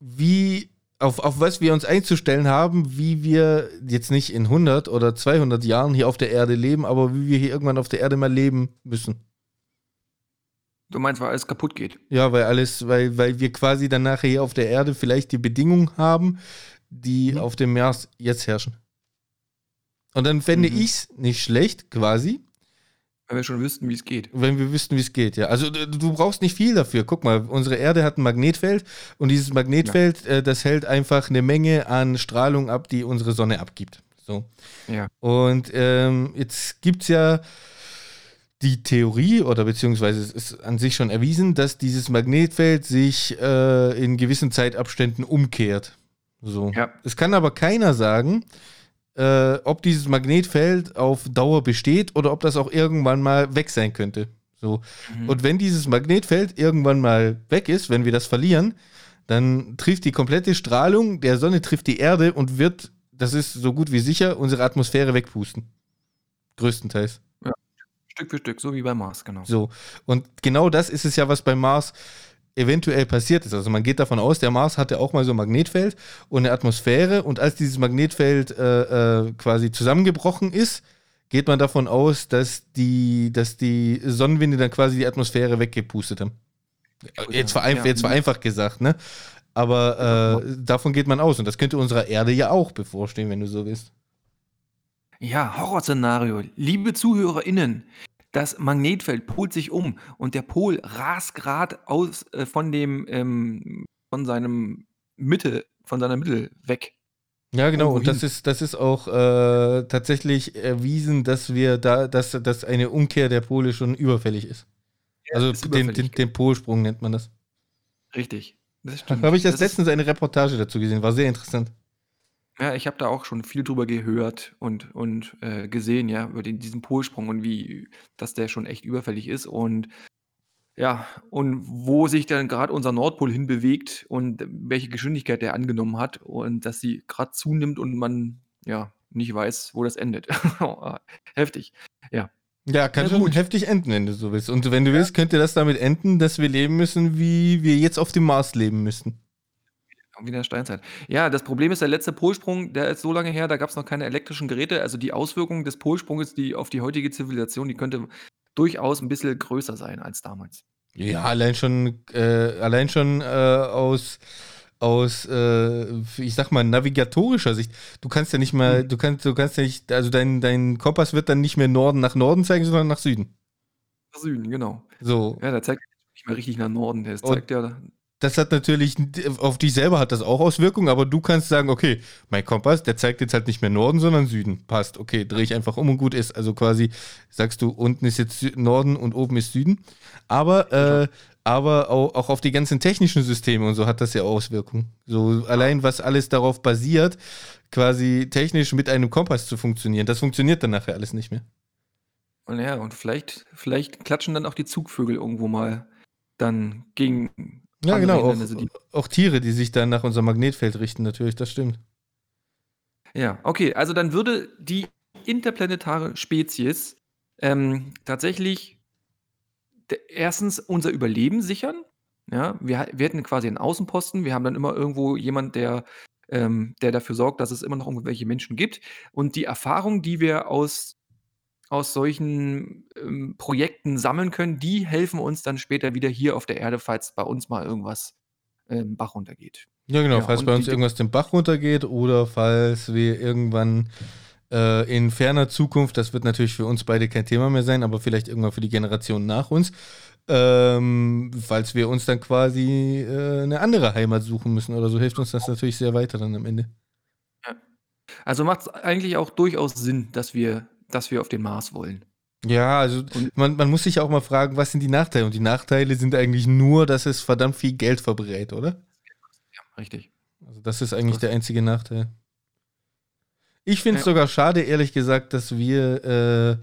wie, auf, auf was wir uns einzustellen haben, wie wir jetzt nicht in 100 oder 200 Jahren hier auf der Erde leben, aber wie wir hier irgendwann auf der Erde mal leben müssen. Du meinst, weil alles kaputt geht? Ja, weil alles, weil, weil wir quasi dann nachher hier auf der Erde vielleicht die Bedingungen haben, die Mhm. auf dem Mars jetzt herrschen. Und dann fände Mhm. ich's nicht schlecht, quasi, Weil wir schon wüssten, wie es geht. wenn wir wüssten, wie es geht, ja. Also du, brauchst nicht viel dafür. Guck mal, unsere Erde hat ein Magnetfeld und dieses Magnetfeld, äh, das hält einfach eine Menge an Strahlung ab, die unsere Sonne abgibt. So. Ja. Und ähm, jetzt gibt es ja die Theorie, oder beziehungsweise es ist an sich schon erwiesen, dass dieses Magnetfeld sich äh, in gewissen Zeitabständen umkehrt. So. Ja. Es kann aber keiner sagen, äh, ob dieses Magnetfeld auf Dauer besteht oder ob das auch irgendwann mal weg sein könnte. So. Mhm. Und wenn dieses Magnetfeld irgendwann mal weg ist, wenn wir das verlieren, dann trifft die komplette Strahlung der Sonne trifft die Erde und wird, das ist so gut wie sicher, unsere Atmosphäre wegpusten. Größtenteils. Stück für Stück, so wie beim Mars, genau. So. Und genau das ist es ja, was beim Mars eventuell passiert ist. Also man geht davon aus, der Mars hatte auch mal so ein Magnetfeld und eine Atmosphäre und als dieses Magnetfeld äh, äh, quasi zusammengebrochen ist, geht man davon aus, dass die, dass die Sonnenwinde dann quasi die Atmosphäre weggepustet haben. Jetzt, vereinf jetzt vereinfacht gesagt, ne? Aber äh, davon geht man aus und das könnte unserer Erde ja auch bevorstehen, wenn du so willst. Ja, Horrorszenario. Liebe ZuhörerInnen, das Magnetfeld polt sich um und der Pol rast gerade aus äh, von dem ähm, von seinem Mitte, von seiner Mitte weg. Ja, genau. Und das ist, das ist auch äh, tatsächlich erwiesen, dass wir da, dass, dass eine Umkehr der Pole schon überfällig ist. also ist den, überfällig. den, den Polsprung nennt man das. Richtig. Das stimmt. Habe ich das, ist- letztens eine Reportage dazu gesehen, war sehr interessant. Ja, ich habe da auch schon viel drüber gehört und, und äh, gesehen, ja, über den, diesen Polsprung und wie, dass der schon echt überfällig ist und ja, und wo sich dann gerade unser Nordpol hinbewegt und welche Geschwindigkeit der angenommen hat und dass sie gerade zunimmt und man ja nicht weiß, wo das endet. Heftig. Ja, kann Ja, schon gut. heftig enden, wenn du so willst. Und wenn du willst, könnte das damit enden, dass wir leben müssen, wie wir jetzt auf dem Mars leben müssen. Wie in der Steinzeit. Ja, das Problem ist, der letzte Polsprung, der ist so lange her, da gab es noch keine elektrischen Geräte. Also die Auswirkungen des Polsprunges die auf die heutige Zivilisation, die könnte durchaus ein bisschen größer sein als damals. Ja, allein schon, äh, allein schon äh, aus, aus äh, ich sag mal, navigatorischer Sicht. Du kannst ja nicht mal, Mhm. du kannst, du kannst ja nicht, also dein, dein Kompass wird dann nicht mehr Norden nach Norden zeigen, sondern nach Süden. Nach Süden, genau. So. Ja, der zeigt nicht mehr richtig nach Norden. Der Und- zeigt ja. Das hat natürlich, auf dich selber hat das auch Auswirkungen, aber du kannst sagen, okay, mein Kompass, der zeigt jetzt halt nicht mehr Norden, sondern Süden. Passt, okay, drehe ich einfach um und gut ist. Also quasi sagst du, unten ist jetzt Norden und oben ist Süden. Aber, äh, aber auch, auch auf die ganzen technischen Systeme und so hat das ja Auswirkungen. So allein, was alles darauf basiert, quasi technisch mit einem Kompass zu funktionieren, das funktioniert dann nachher alles nicht mehr. Und ja, und vielleicht, vielleicht klatschen dann auch die Zugvögel irgendwo mal dann gegen. Ja, genau, auch, die- auch Tiere, die sich dann nach unserem Magnetfeld richten, natürlich, das stimmt. Ja, okay. Also dann würde die interplanetare Spezies ähm, tatsächlich erstens unser Überleben sichern. Ja, wir, wir hätten quasi einen Außenposten. Wir haben dann immer irgendwo jemand, der, ähm, der dafür sorgt, dass es immer noch irgendwelche Menschen gibt. Und die Erfahrung, die wir aus, aus solchen ähm, Projekten sammeln können, die helfen uns dann später wieder hier auf der Erde, falls bei uns mal irgendwas ähm, Bach runtergeht. Ja, genau, Ja, falls bei uns irgendwas den Bach runtergeht oder falls wir irgendwann äh, in ferner Zukunft, das wird natürlich für uns beide kein Thema mehr sein, aber vielleicht irgendwann für die Generation nach uns, ähm, falls wir uns dann quasi äh, eine andere Heimat suchen müssen oder so, hilft uns das natürlich sehr weiter dann am Ende. Also macht es eigentlich auch durchaus Sinn, dass wir, dass wir auf den Mars wollen. Ja, also Und- man, man muss sich auch mal fragen, was sind die Nachteile? Und die Nachteile sind eigentlich nur, dass es verdammt viel Geld verbrät, oder? Ja, richtig. Also das ist eigentlich Das- der einzige Nachteil. Ich finde es Ja. sogar schade, ehrlich gesagt, dass wir äh,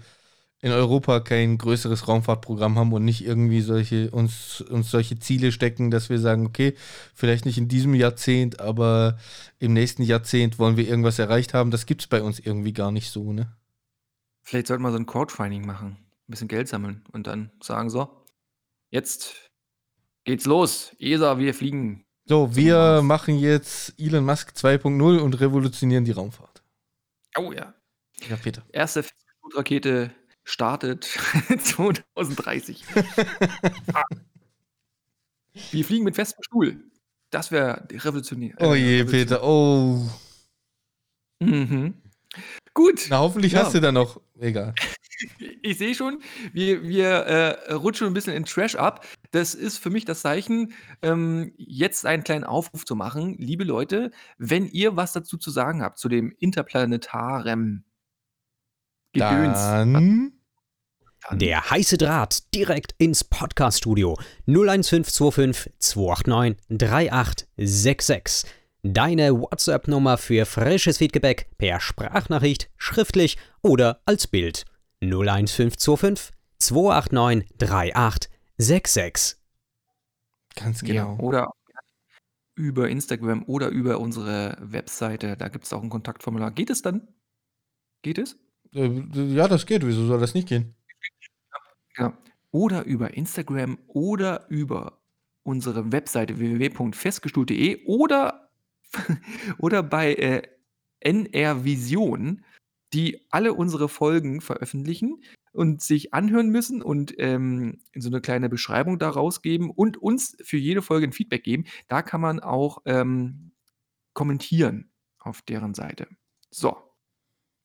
in Europa kein größeres Raumfahrtprogramm haben und nicht irgendwie solche, uns, uns solche Ziele stecken, dass wir sagen, okay, vielleicht nicht in diesem Jahrzehnt, aber im nächsten Jahrzehnt wollen wir irgendwas erreicht haben. Das gibt es bei uns irgendwie gar nicht so, ne? Vielleicht sollten wir so ein Crowdfunding machen, ein bisschen Geld sammeln und dann sagen so, jetzt geht's los. ESA, wir fliegen. So, wir machen jetzt Elon Musk 2.0 und revolutionieren die Raumfahrt. Oh ja. Ja, Peter. Erste Rakete startet 2030. wir fliegen mit festem Stuhl. Das wäre revolutionär. Oh äh, je, revolutionär. Peter. Oh. Mhm. Gut. Na, hoffentlich Ja. hast du da noch. Egal. Ich sehe schon, wir, wir äh, rutschen ein bisschen in Trash ab. Das ist für mich das Zeichen, ähm, jetzt einen kleinen Aufruf zu machen. Liebe Leute, wenn ihr was dazu zu sagen habt, zu dem interplanetaren Gedöns, Dann. dann- Der heiße Draht direkt ins Podcast-Studio 01525 289 3866. Deine WhatsApp-Nummer für frisches Feedback per Sprachnachricht, schriftlich oder als Bild 01525 289 3866. Ganz ja, genau. oder über Instagram oder über unsere Webseite, da gibt es auch ein Kontaktformular. Geht es dann? Geht es? Äh, Ja, das geht. Wieso soll das nicht gehen? Ja. Oder über Instagram oder über unsere Webseite www.festgestuhlt.de oder, oder bei äh, NR Vision, die alle unsere Folgen veröffentlichen und sich anhören müssen und ähm, so eine kleine Beschreibung daraus geben und uns für jede Folge ein Feedback geben. Da kann man auch ähm, kommentieren auf deren Seite. So.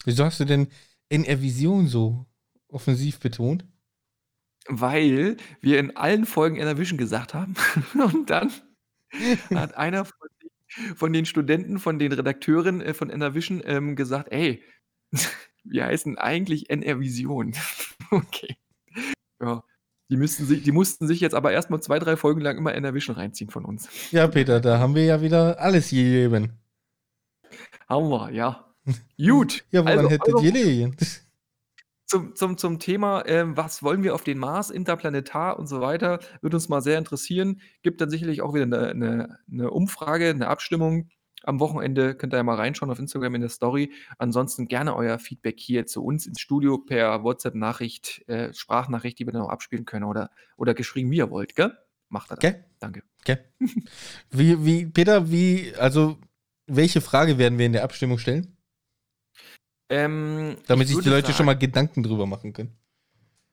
Wieso hast du denn NR Vision so offensiv betont? weil wir in allen Folgen Enervision gesagt haben. Und dann hat einer von von den Studenten, von den Redakteuren äh, von Enervision ähm, gesagt, ey, wir heißen eigentlich NR Vision. okay. Ja. Die, müssten sich, die mussten sich jetzt aber erstmal zwei, drei Folgen lang immer Enervision reinziehen von uns. Ja, Peter, da haben wir ja wieder alles gegeben. Haben wir, ja. Gut. Ja, woran Also, hättet eure- ihr gelegen? Zum, zum, zum Thema, ähm, was wollen wir auf den Mars, interplanetar und so weiter, würde uns mal sehr interessieren. Gibt dann sicherlich auch wieder eine, eine, eine Umfrage, eine Abstimmung. Am Wochenende könnt ihr ja mal reinschauen auf Instagram in der Story. Ansonsten gerne euer Feedback hier zu uns ins Studio per WhatsApp-Nachricht, äh, Sprachnachricht, die wir dann auch abspielen können oder, oder geschrieben, wie ihr wollt, gell? Macht das. Gell? Danke. Okay. Wie, wie, Peter, wie, also, welche Frage werden wir in der Abstimmung stellen? Ähm, Damit ich sich die Leute sagen- schon mal Gedanken drüber machen können.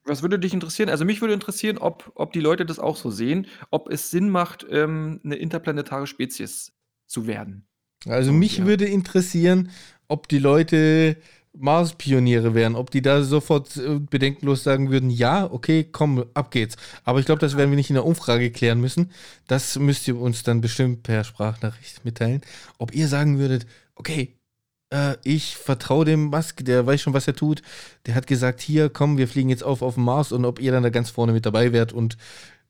Was würde dich interessieren? Also mich würde interessieren, ob, ob die Leute das auch so sehen, ob es Sinn macht, ähm, eine interplanetare Spezies zu werden. Also Oh, mich ja. würde interessieren, ob die Leute Mars-Pioniere wären, ob die da sofort äh, bedenkenlos sagen würden, ja, okay, komm, ab geht's. Aber ich glaube, das werden wir nicht in der Umfrage klären müssen. Das müsst ihr uns dann bestimmt per Sprachnachricht mitteilen. Ob ihr sagen würdet, okay, äh, ich vertraue dem Musk, der weiß schon, was er tut. Der hat gesagt, hier, komm, wir fliegen jetzt auf auf den Mars und ob ihr dann da ganz vorne mit dabei wärt und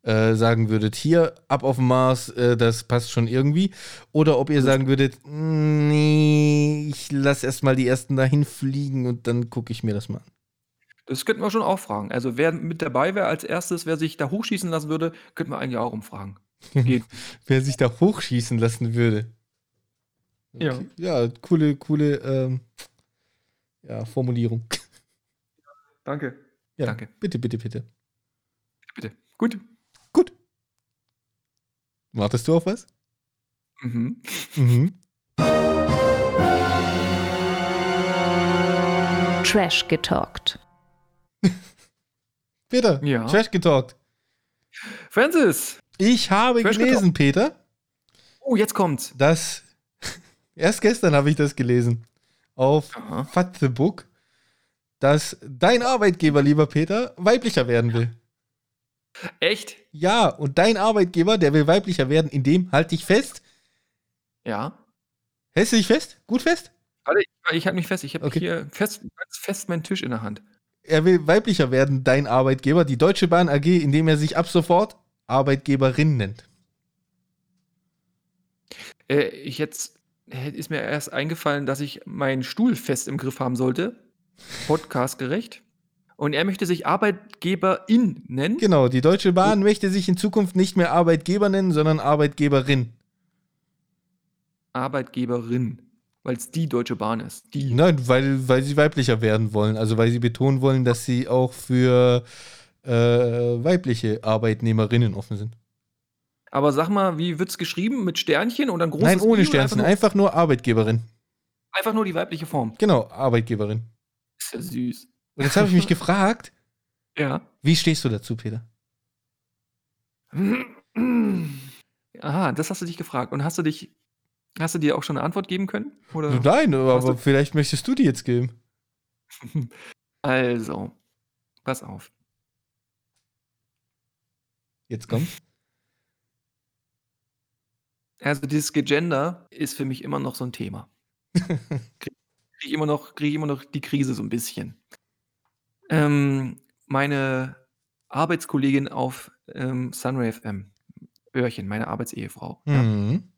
äh, sagen würdet, hier, ab auf den Mars, äh, das passt schon irgendwie. Oder ob ihr sagen würdet, nee, ich lass erstmal die ersten dahin fliegen und dann gucke ich mir das mal an. Das könnten wir schon auch fragen. Also wer mit dabei wäre als erstes, wer sich da hochschießen lassen würde, könnten wir eigentlich auch umfragen. Wer sich da hochschießen lassen würde. Ja. Ja, coole, coole ähm, ja, Formulierung. Danke. Ja, Danke. Bitte, bitte, bitte. Bitte. Gut. Gut. Wartest du auf was? Mhm. Mhm. Trash getalkt. Peter, Ja. Trash getalkt. Francis. Ich habe Trash gelesen, Peter, Oh, jetzt kommt's. dass erst gestern habe ich das gelesen auf Aha. Fat the Book, dass dein Arbeitgeber, lieber Peter, weiblicher werden will. Echt? Ja, und dein Arbeitgeber, der will weiblicher werden, in dem halt dich fest. Ja. Hältst du dich fest? Gut fest? Warte, ich, ich halte mich fest. Ich habe Okay. hier fest, fest meinen Tisch in der Hand. Er will weiblicher werden, dein Arbeitgeber, die Deutsche Bahn AG, indem er sich ab sofort Arbeitgeberin nennt. Äh, ich jetzt ist mir erst eingefallen, dass ich meinen Stuhl fest im Griff haben sollte. Podcastgerecht. Und er möchte sich Arbeitgeberin nennen. Genau, die Deutsche Bahn möchte sich in Zukunft nicht mehr Arbeitgeber nennen, sondern Arbeitgeberin. Arbeitgeberin. Weil es die Deutsche Bahn ist. Die. Nein, weil, weil sie weiblicher werden wollen. Also weil sie betonen wollen, dass sie auch für äh, weibliche Arbeitnehmerinnen offen sind. Aber sag mal, wie wird's geschrieben? Mit Sternchen oder ein großes Nein, ohne I Sternchen, Einfach einfach nur Arbeitgeberin. nur, einfach nur die weibliche Form. Genau, Arbeitgeberin. Ist ja süß. Und jetzt habe ich mich gefragt, Ja. wie stehst du dazu, Peter? Aha, das hast du dich gefragt. Und hast du dich, hast du dir auch schon eine Antwort geben können? Oder? Nein, aber vielleicht möchtest du die jetzt geben. Also, pass auf. Jetzt kommt. Also dieses Gegender ist für mich immer noch so ein Thema. Kriege ich, immer noch- krieg ich immer noch die Krise so ein bisschen. Ähm, meine Arbeitskollegin auf ähm, Sunray FM, Öhrchen, meine Arbeitsehefrau, ja, Mhm.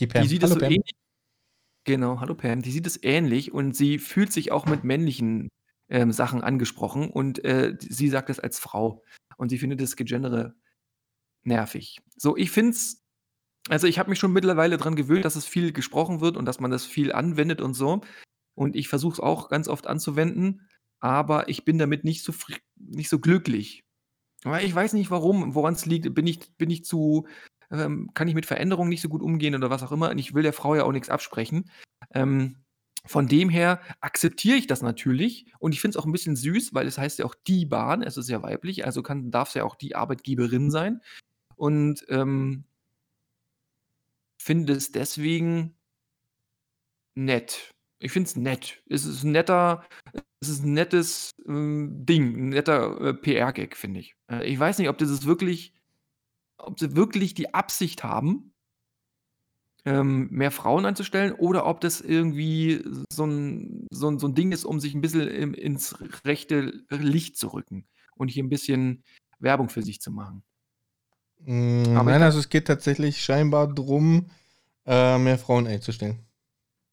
Die Pam. die sieht Hallo, es so Pam. ähnlich. Genau, hallo Pam. Die sieht es ähnlich und sie fühlt sich auch mit männlichen ähm, Sachen angesprochen und äh, sie sagt es als Frau und sie findet das Gegendere nervig. So, ich finde es, also ich habe mich schon mittlerweile daran gewöhnt, dass es viel gesprochen wird und dass man das viel anwendet und so. Und ich versuche es auch ganz oft anzuwenden, aber ich bin damit nicht so, nicht so glücklich. Aber ich weiß nicht warum, woran es liegt. Bin ich, bin ich zu, ähm, kann ich mit Veränderungen nicht so gut umgehen oder was auch immer. Und ich will der Frau ja auch nichts absprechen. Ähm, von dem her akzeptiere ich das natürlich und ich finde es auch ein bisschen süß, weil es heißt ja auch die Bahn, es ist ja weiblich, also darf es ja auch die Arbeitgeberin sein. Und ähm, finde es deswegen nett. Ich finde es nett. Es ist ein netter, es ist ein nettes ähm, Ding, ein netter äh, PR-Gag, finde ich. Äh, ich weiß nicht, ob das wirklich, ob sie wirklich die Absicht haben, ähm, mehr Frauen anzustellen oder ob das irgendwie so ein, so ein, so ein Ding ist, um sich ein bisschen ins rechte Licht zu rücken und hier ein bisschen Werbung für sich zu machen. Mm, Nein, also es geht tatsächlich scheinbar drum, äh, mehr Frauen einzustellen.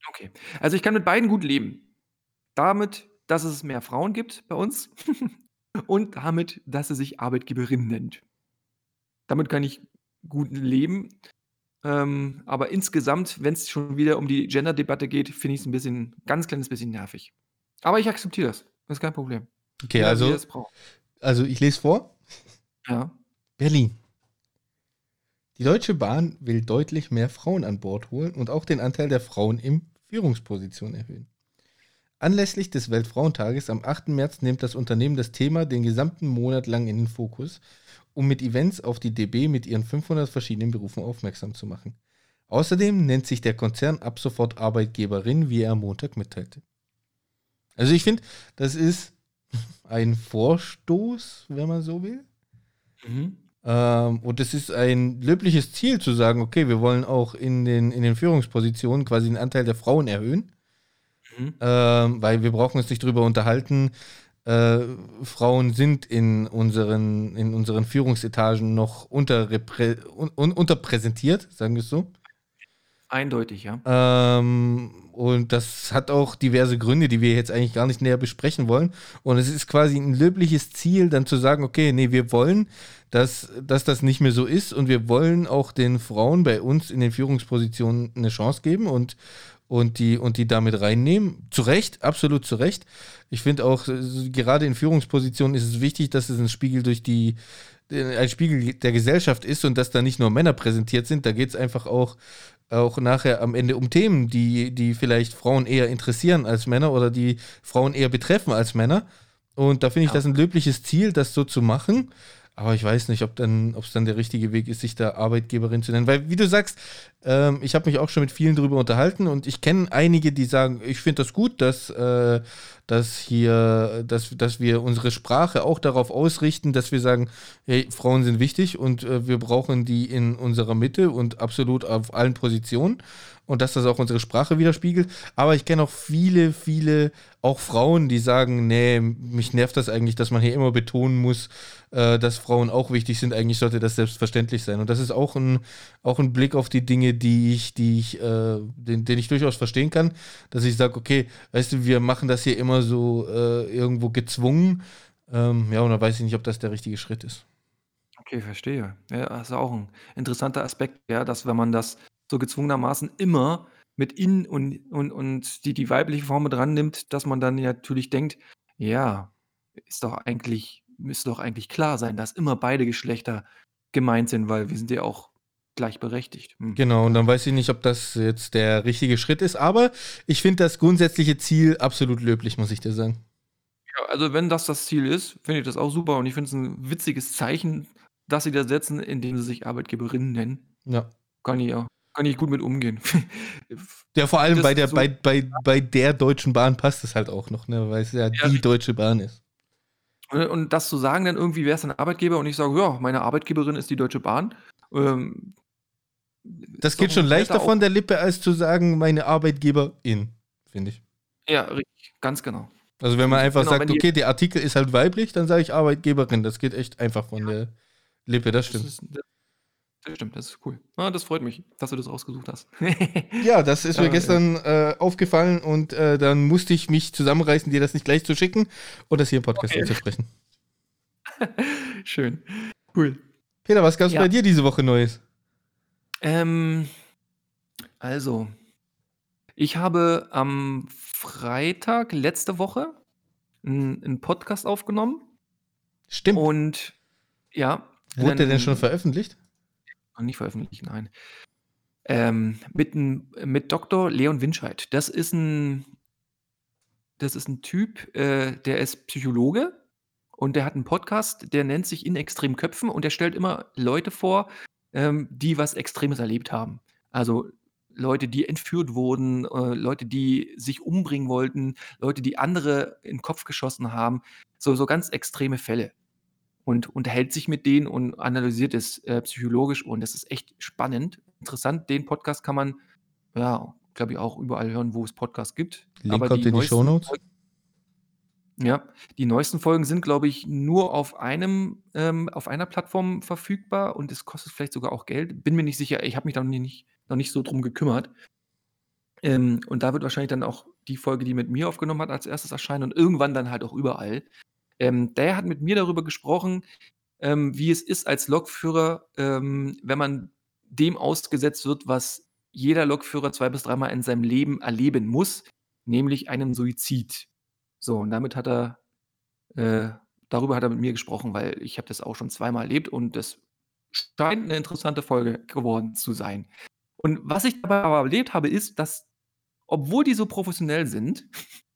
Okay. Also ich kann mit beiden gut leben. Damit, dass es mehr Frauen gibt bei uns und damit, dass sie sich Arbeitgeberin nennt. Damit kann ich gut leben. Ähm, aber insgesamt, wenn es schon wieder um die Gender-Debatte geht, finde ich es ein bisschen, ganz kleines bisschen nervig. Aber ich akzeptiere das. Das ist kein Problem. Okay, wie also, also ich lese vor. Ja. Berlin. Die Deutsche Bahn will deutlich mehr Frauen an Bord holen und auch den Anteil der Frauen in Führungspositionen erhöhen. Anlässlich des Weltfrauentages am 8. März nimmt das Unternehmen das Thema den gesamten Monat lang in den Fokus, um mit Events auf die DB mit ihren 500 verschiedenen Berufen aufmerksam zu machen. Außerdem nennt sich der Konzern ab sofort Arbeitgeberin, wie er am Montag mitteilte. Also ich finde, das ist ein Vorstoß, wenn man so will. Mhm. Ähm, und es ist ein löbliches Ziel zu sagen, okay, wir wollen auch in den, in den Führungspositionen quasi den Anteil der Frauen erhöhen, Mhm. ähm, weil wir brauchen uns nicht drüber unterhalten. Äh, Frauen sind in unseren, in unseren Führungsetagen noch unterreprä un, un, unterpräsentiert, sagen wir es so. Eindeutig, ja. Ähm, und das hat auch diverse Gründe, die wir jetzt eigentlich gar nicht näher besprechen wollen. Und es ist quasi ein löbliches Ziel, dann zu sagen, okay, nee, wir wollen, dass, dass das nicht mehr so ist und wir wollen auch den Frauen bei uns in den Führungspositionen eine Chance geben und, und, die, und die damit reinnehmen. Zu Recht, absolut zu Recht. Ich finde auch, äh, gerade in Führungspositionen ist es wichtig, dass es ein Spiegel durch die, ein Spiegel der Gesellschaft ist und dass da nicht nur Männer präsentiert sind. Da geht es einfach auch, auch nachher am Ende um Themen, die, die vielleicht Frauen eher interessieren als Männer oder die Frauen eher betreffen als Männer. Und da finde ich ja. das ein löbliches Ziel, das so zu machen. Aber ich weiß nicht, ob es dann der richtige Weg ist, sich da Arbeitgeberin zu nennen. Weil, wie du sagst, ähm, ich habe mich auch schon mit vielen darüber unterhalten und ich kenne einige, die sagen, ich finde das gut, dass, äh, dass hier, dass, dass wir unsere Sprache auch darauf ausrichten, dass wir sagen, hey, Frauen sind wichtig und äh, wir brauchen die in unserer Mitte und absolut auf allen Positionen und dass das auch unsere Sprache widerspiegelt. Aber ich kenne auch viele, viele, auch Frauen, die sagen, nee, mich nervt das eigentlich, dass man hier immer betonen muss, äh, dass Frauen auch wichtig sind. Eigentlich sollte das selbstverständlich sein. Und das ist auch ein, auch ein Blick auf die Dinge, die ich, die ich, äh, den, den ich durchaus verstehen kann, dass ich sage, okay, weißt du, wir machen das hier immer so äh, irgendwo gezwungen. Ähm, ja, und da weiß ich nicht, ob das der richtige Schritt ist. Okay, verstehe. Ja, das ist auch ein interessanter Aspekt, ja, dass wenn man das so gezwungenermaßen immer mit in und, und, und die, die weibliche Form mit dran nimmt, dass man dann natürlich denkt, ja, ist doch eigentlich, müsste doch eigentlich klar sein, dass immer beide Geschlechter gemeint sind, weil wir sind ja auch gleichberechtigt. Hm. Genau, und dann weiß ich nicht, ob das jetzt der richtige Schritt ist, aber ich finde das grundsätzliche Ziel absolut löblich, muss ich dir sagen. Ja, also wenn das das Ziel ist, finde ich das auch super und ich finde es ein witziges Zeichen, dass sie da setzen, indem sie sich Arbeitgeberinnen nennen. Ja. Kann ich auch kann ich gut mit umgehen. ja, vor allem bei der, so bei, bei, bei der Deutschen Bahn passt es halt auch noch, ne, weil es ja, ja die Deutsche Bahn ist. Und, und, das zu sagen, dann irgendwie, wer ist dein Arbeitgeber? Und ich sage, ja, meine Arbeitgeberin ist die Deutsche Bahn. Ähm, das geht schon leichter von der Lippe, als zu sagen, meine Arbeitgeberin, finde ich. Ja, richtig, ganz genau. Also wenn man einfach genau, sagt, okay, der Artikel ist halt weiblich, dann sage ich Arbeitgeberin. Das geht echt einfach von ja. der Lippe, das stimmt. Das ist, das stimmt, das ist cool. Ah, das freut mich, dass du das ausgesucht hast. ja, das ist mir äh, gestern äh, aufgefallen und äh, dann musste ich mich zusammenreißen, dir das nicht gleich zu schicken und das hier im Podcast okay. anzusprechen. Schön. Cool. Peter, was gab es ja. bei dir diese Woche Neues? Ähm, also, ich habe am Freitag letzte Woche einen Podcast aufgenommen. Stimmt. Und ja. Wurde der denn schon veröffentlicht? Noch nicht veröffentlicht, nein. Ähm, mit, mit Dr. Leon Winscheid. Das ist ein, das ist ein Typ, äh, der ist Psychologe und der hat einen Podcast, der nennt sich In extremen Köpfen und der stellt immer Leute vor, ähm, die was Extremes erlebt haben. Also Leute, die entführt wurden, äh, Leute, die sich umbringen wollten, Leute, die andere in den Kopf geschossen haben. So, so ganz extreme Fälle und unterhält sich mit denen und analysiert es äh, psychologisch und das ist echt spannend, interessant. Den Podcast kann man, ja, glaube ich, auch überall hören, wo es Podcasts gibt. Link Aber kommt die in die Shownotes. Ja, die neuesten Folgen sind, glaube ich, nur auf einem, ähm, auf einer Plattform verfügbar und es kostet vielleicht sogar auch Geld. Bin mir nicht sicher, ich habe mich da noch nicht, noch nicht so drum gekümmert. Ähm, und da wird wahrscheinlich dann auch die Folge, die mit mir aufgenommen hat, als erstes erscheinen und irgendwann dann halt auch überall. Ähm, der hat mit mir darüber gesprochen, ähm, wie es ist als Lokführer, ähm, wenn man dem ausgesetzt wird, was jeder Lokführer zwei bis dreimal in seinem Leben erleben muss, nämlich einen Suizid. So, und damit hat er, äh, darüber hat er mit mir gesprochen, weil ich habe das auch schon zweimal erlebt und das scheint eine interessante Folge geworden zu sein. Und was ich dabei aber erlebt habe, ist, dass, obwohl die so professionell sind,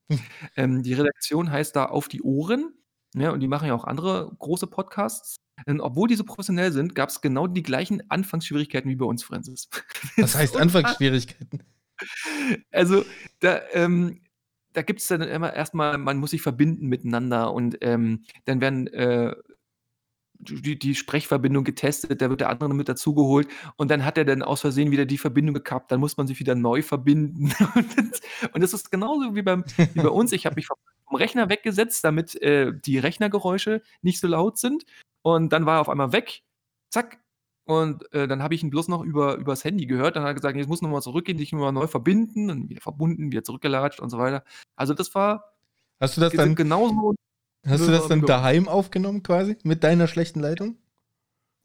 ähm, die Redaktion heißt da auf die Ohren, ja, und die machen ja auch andere große Podcasts. Und obwohl die so professionell sind, gab es genau die gleichen Anfangsschwierigkeiten wie bei uns, Francis. Was heißt Anfangsschwierigkeiten? Also, da, ähm, da gibt es dann immer erstmal, man muss sich verbinden miteinander und ähm, dann werden äh, die, die, Sprechverbindung getestet, da wird der andere mit dazugeholt und dann hat er dann aus Versehen wieder die Verbindung gekappt, dann muss man sich wieder neu verbinden. und das ist genauso wie, beim, wie bei uns. Ich habe mich vom Rechner weggesetzt, damit äh, die Rechnergeräusche nicht so laut sind. Und dann war er auf einmal weg. Zack, Und äh, dann habe ich ihn bloß noch über übers Handy gehört. Dann hat er gesagt: „Jetzt muss noch mal zurückgehen, dich noch mal neu verbinden.“ Dann wieder verbunden, wieder zurückgelatscht und so weiter. Also, das war Hast du das dann genauso hast du das dann daheim aufgenommen quasi mit deiner schlechten Leitung?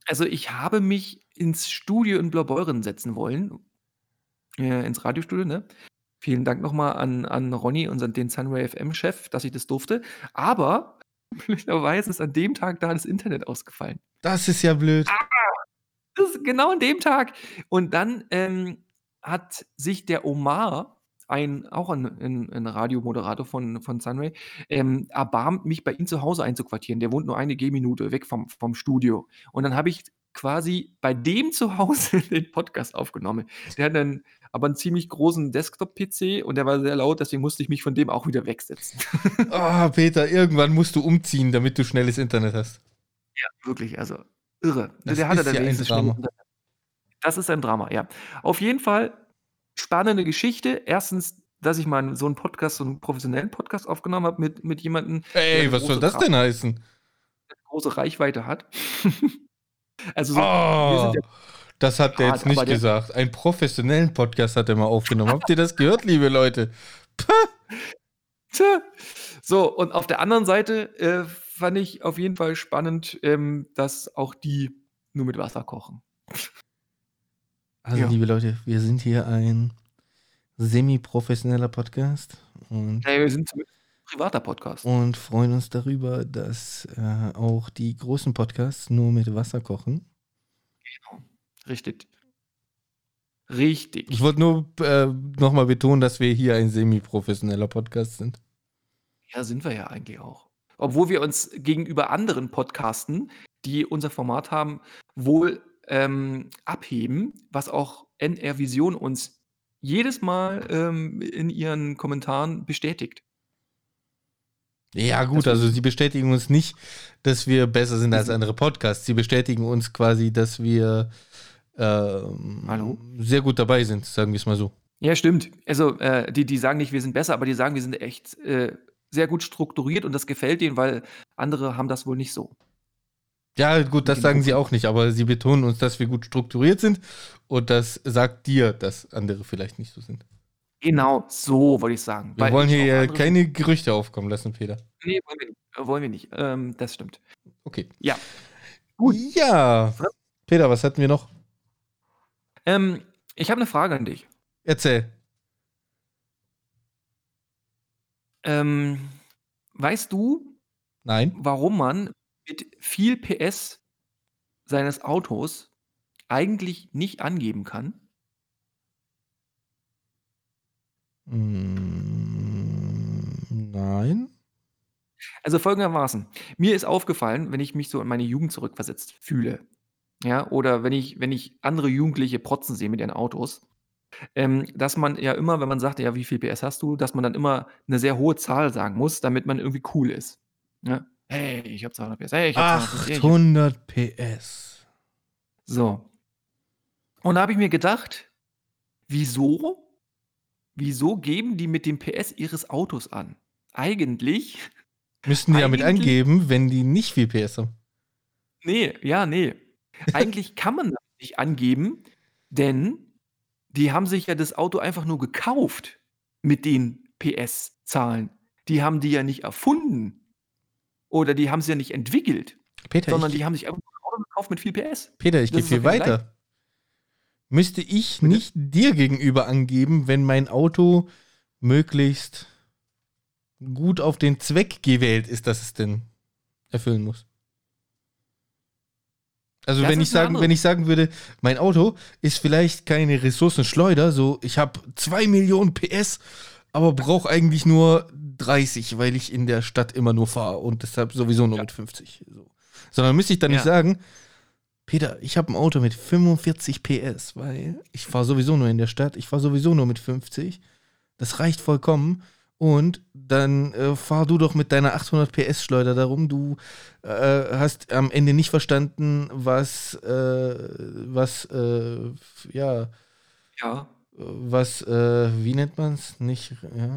Also, ich habe mich ins Studio in Blaubeuren setzen wollen, äh, ins Radiostudio, ne? Vielen Dank noch mal an an Ronny, unseren den Sunray FM-Chef, dass ich das durfte. Aber blöderweise ist an dem Tag da das Internet ausgefallen. Das ist ja blöd. Das ist genau an dem Tag. Und dann, ähm, hat sich der Omar, ein auch ein 'n 'n Radiomoderator von von Sunray, ähm, erbarmt, mich bei ihm zu Hause einzuquartieren. Der wohnt nur eine Gehminute weg vom vom Studio. Und dann habe ich quasi bei dem zu Hause den Podcast aufgenommen. Der hat dann aber 'n ziemlich großen Desktop-PC und der war sehr laut, deswegen musste ich mich von dem auch wieder wegsetzen. Ah, Peter, irgendwann musst du umziehen, damit du schnelles Internet hast. Ja, wirklich, also irre. Das Der hatte ist dann ja ein Drama. Das ist ein Drama, ja. Auf jeden Fall spannende Geschichte. Erstens, dass ich mal so 'n Podcast so 'n professionellen Podcast aufgenommen habe mit mit jemandem, Ey, was soll das Ra denn heißen? der große Reichweite hat. Also, so Oh, ja das hat privat, jetzt nicht gesagt. Einen professionellen Podcast hat er mal aufgenommen. Habt ihr das gehört, liebe Leute? So, und auf der anderen Seite, äh, fand ich auf jeden Fall spannend, ähm, dass auch die nur mit Wasser kochen. Also, Ja. liebe Leute, wir sind hier ein semi-professioneller Podcast und, Ne, wir sind zumindest privater Podcast. und freuen uns darüber, dass äh, auch die großen Podcasts nur mit Wasser kochen. Genau. Richtig. Richtig. Ich wollte nur äh, nochmal betonen, dass wir hier ein semi-professioneller Podcast sind. Ja, sind wir ja eigentlich auch. Obwohl wir uns gegenüber anderen Podcasten, die unser Format haben, wohl, ähm, abheben, was auch NR Vision uns jedes Mal, ähm, in ihren Kommentaren bestätigt. Ja, gut, also sie bestätigen uns nicht, dass wir besser sind als sind andere Podcasts. Sie bestätigen uns quasi, dass wir ähm, sehr gut dabei sind, sagen wir es mal so. Ja, stimmt. Also, äh, die die sagen nicht, wir sind besser, aber die sagen, wir sind echt, äh, sehr gut strukturiert und das gefällt denen, weil andere haben das wohl nicht so. Ja, gut, das sagen sie auch nicht, aber sie betonen uns, dass wir gut strukturiert sind und das sagt dir, dass andere vielleicht nicht so sind. Genau, so wollte ich sagen. Wir wollen hier keine Gerüchte aufkommen lassen, Peter. Ne, wollen wir nicht. Wollen wir nicht. Ähm, das stimmt. Okay. Ja. Gut. Ja. Peter, was hatten wir noch? Ähm, ich habe 'ne Frage an dich. Erzähl. Ähm, weißt du, Nein. warum man mit viel PS seines Autos eigentlich nicht angeben kann? Mm, nein. Also folgendermaßen: Mir ist aufgefallen, wenn ich mich so in meine Jugend zurückversetzt fühle, ja, oder wenn ich wenn ich andere Jugendliche protzen sehe mit ihren Autos, ähm, dass man ja immer, wenn man sagt: „Ja, wie viel PS hast du?“, dass man dann immer 'ne sehr hohe Zahl sagen muss, damit man irgendwie cool ist, ne? „Hey, ich habe 200 PS. Hey, ich habe 200 PS. Hey, ich habe“ 800 PS. So. Und da habe ich mir gedacht: „Wieso wieso geben die mit dem PS ihres Autos an?“ Eigentlich Müssten die damit eigentlich angeben, wenn die nicht viel PS haben. Ne, ja, ne. Eigentlich kann man das nicht angeben, denn die haben sich ja das Auto einfach nur gekauft mit den PS-Zahlen. Die haben die ja nicht erfunden. Oder die haben sie ja nicht entwickelt, Peter, sondern ich, die haben sich einfach nur 'n Auto gekauft mit viel PS. Peter, ich gehe viel weiter. Müsste ich Bitte? nicht dir gegenüber angeben, wenn mein Auto möglichst gut auf den Zweck gewählt ist, dass es denn erfüllen muss? Also Das wenn ich sagen, wenn ich sagen würde, mein Auto ist vielleicht keine Ressourcenschleuder, so ich habe 2 Millionen PS, aber brauche eigentlich nur 30, weil ich in der Stadt immer nur fahre und deshalb sowieso nur Ja. mit 50. So. Sondern müsste ich dann nicht Ja. sagen, Peter, ich habe ein Auto mit 45 PS, weil ich fahre sowieso nur in der Stadt, ich fahre sowieso nur mit 50. Das reicht vollkommen. Und dann äh, fahr du doch mit deiner 800 PS Schleuder darum. Du äh, hast am Ende nicht verstanden, was, äh, was, äh, ja, Ja, was, äh, wie nennt man es? Nicht, ja.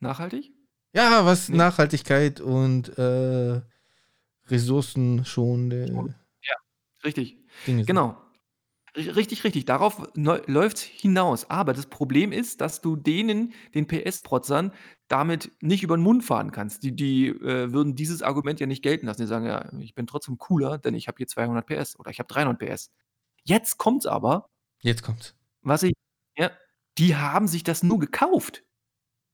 nachhaltig? Ja, was Ne. Nachhaltigkeit und äh, ressourcenschonende. Ja, Richtig. Dinge. Genau. Richtig, richtig. Darauf läuft es hinaus. Aber das Problem ist, dass du denen, den PS-Protzern, damit nicht über den Mund fahren kannst. Die die, äh, würden dieses Argument ja nicht gelten lassen. Die sagen: „Ja, ich bin trotzdem cooler, denn ich habe hier 200 PS oder ich habe 300 PS.“ Jetzt kommt's aber Jetzt kommt's. was ich ja, die haben sich das nur gekauft.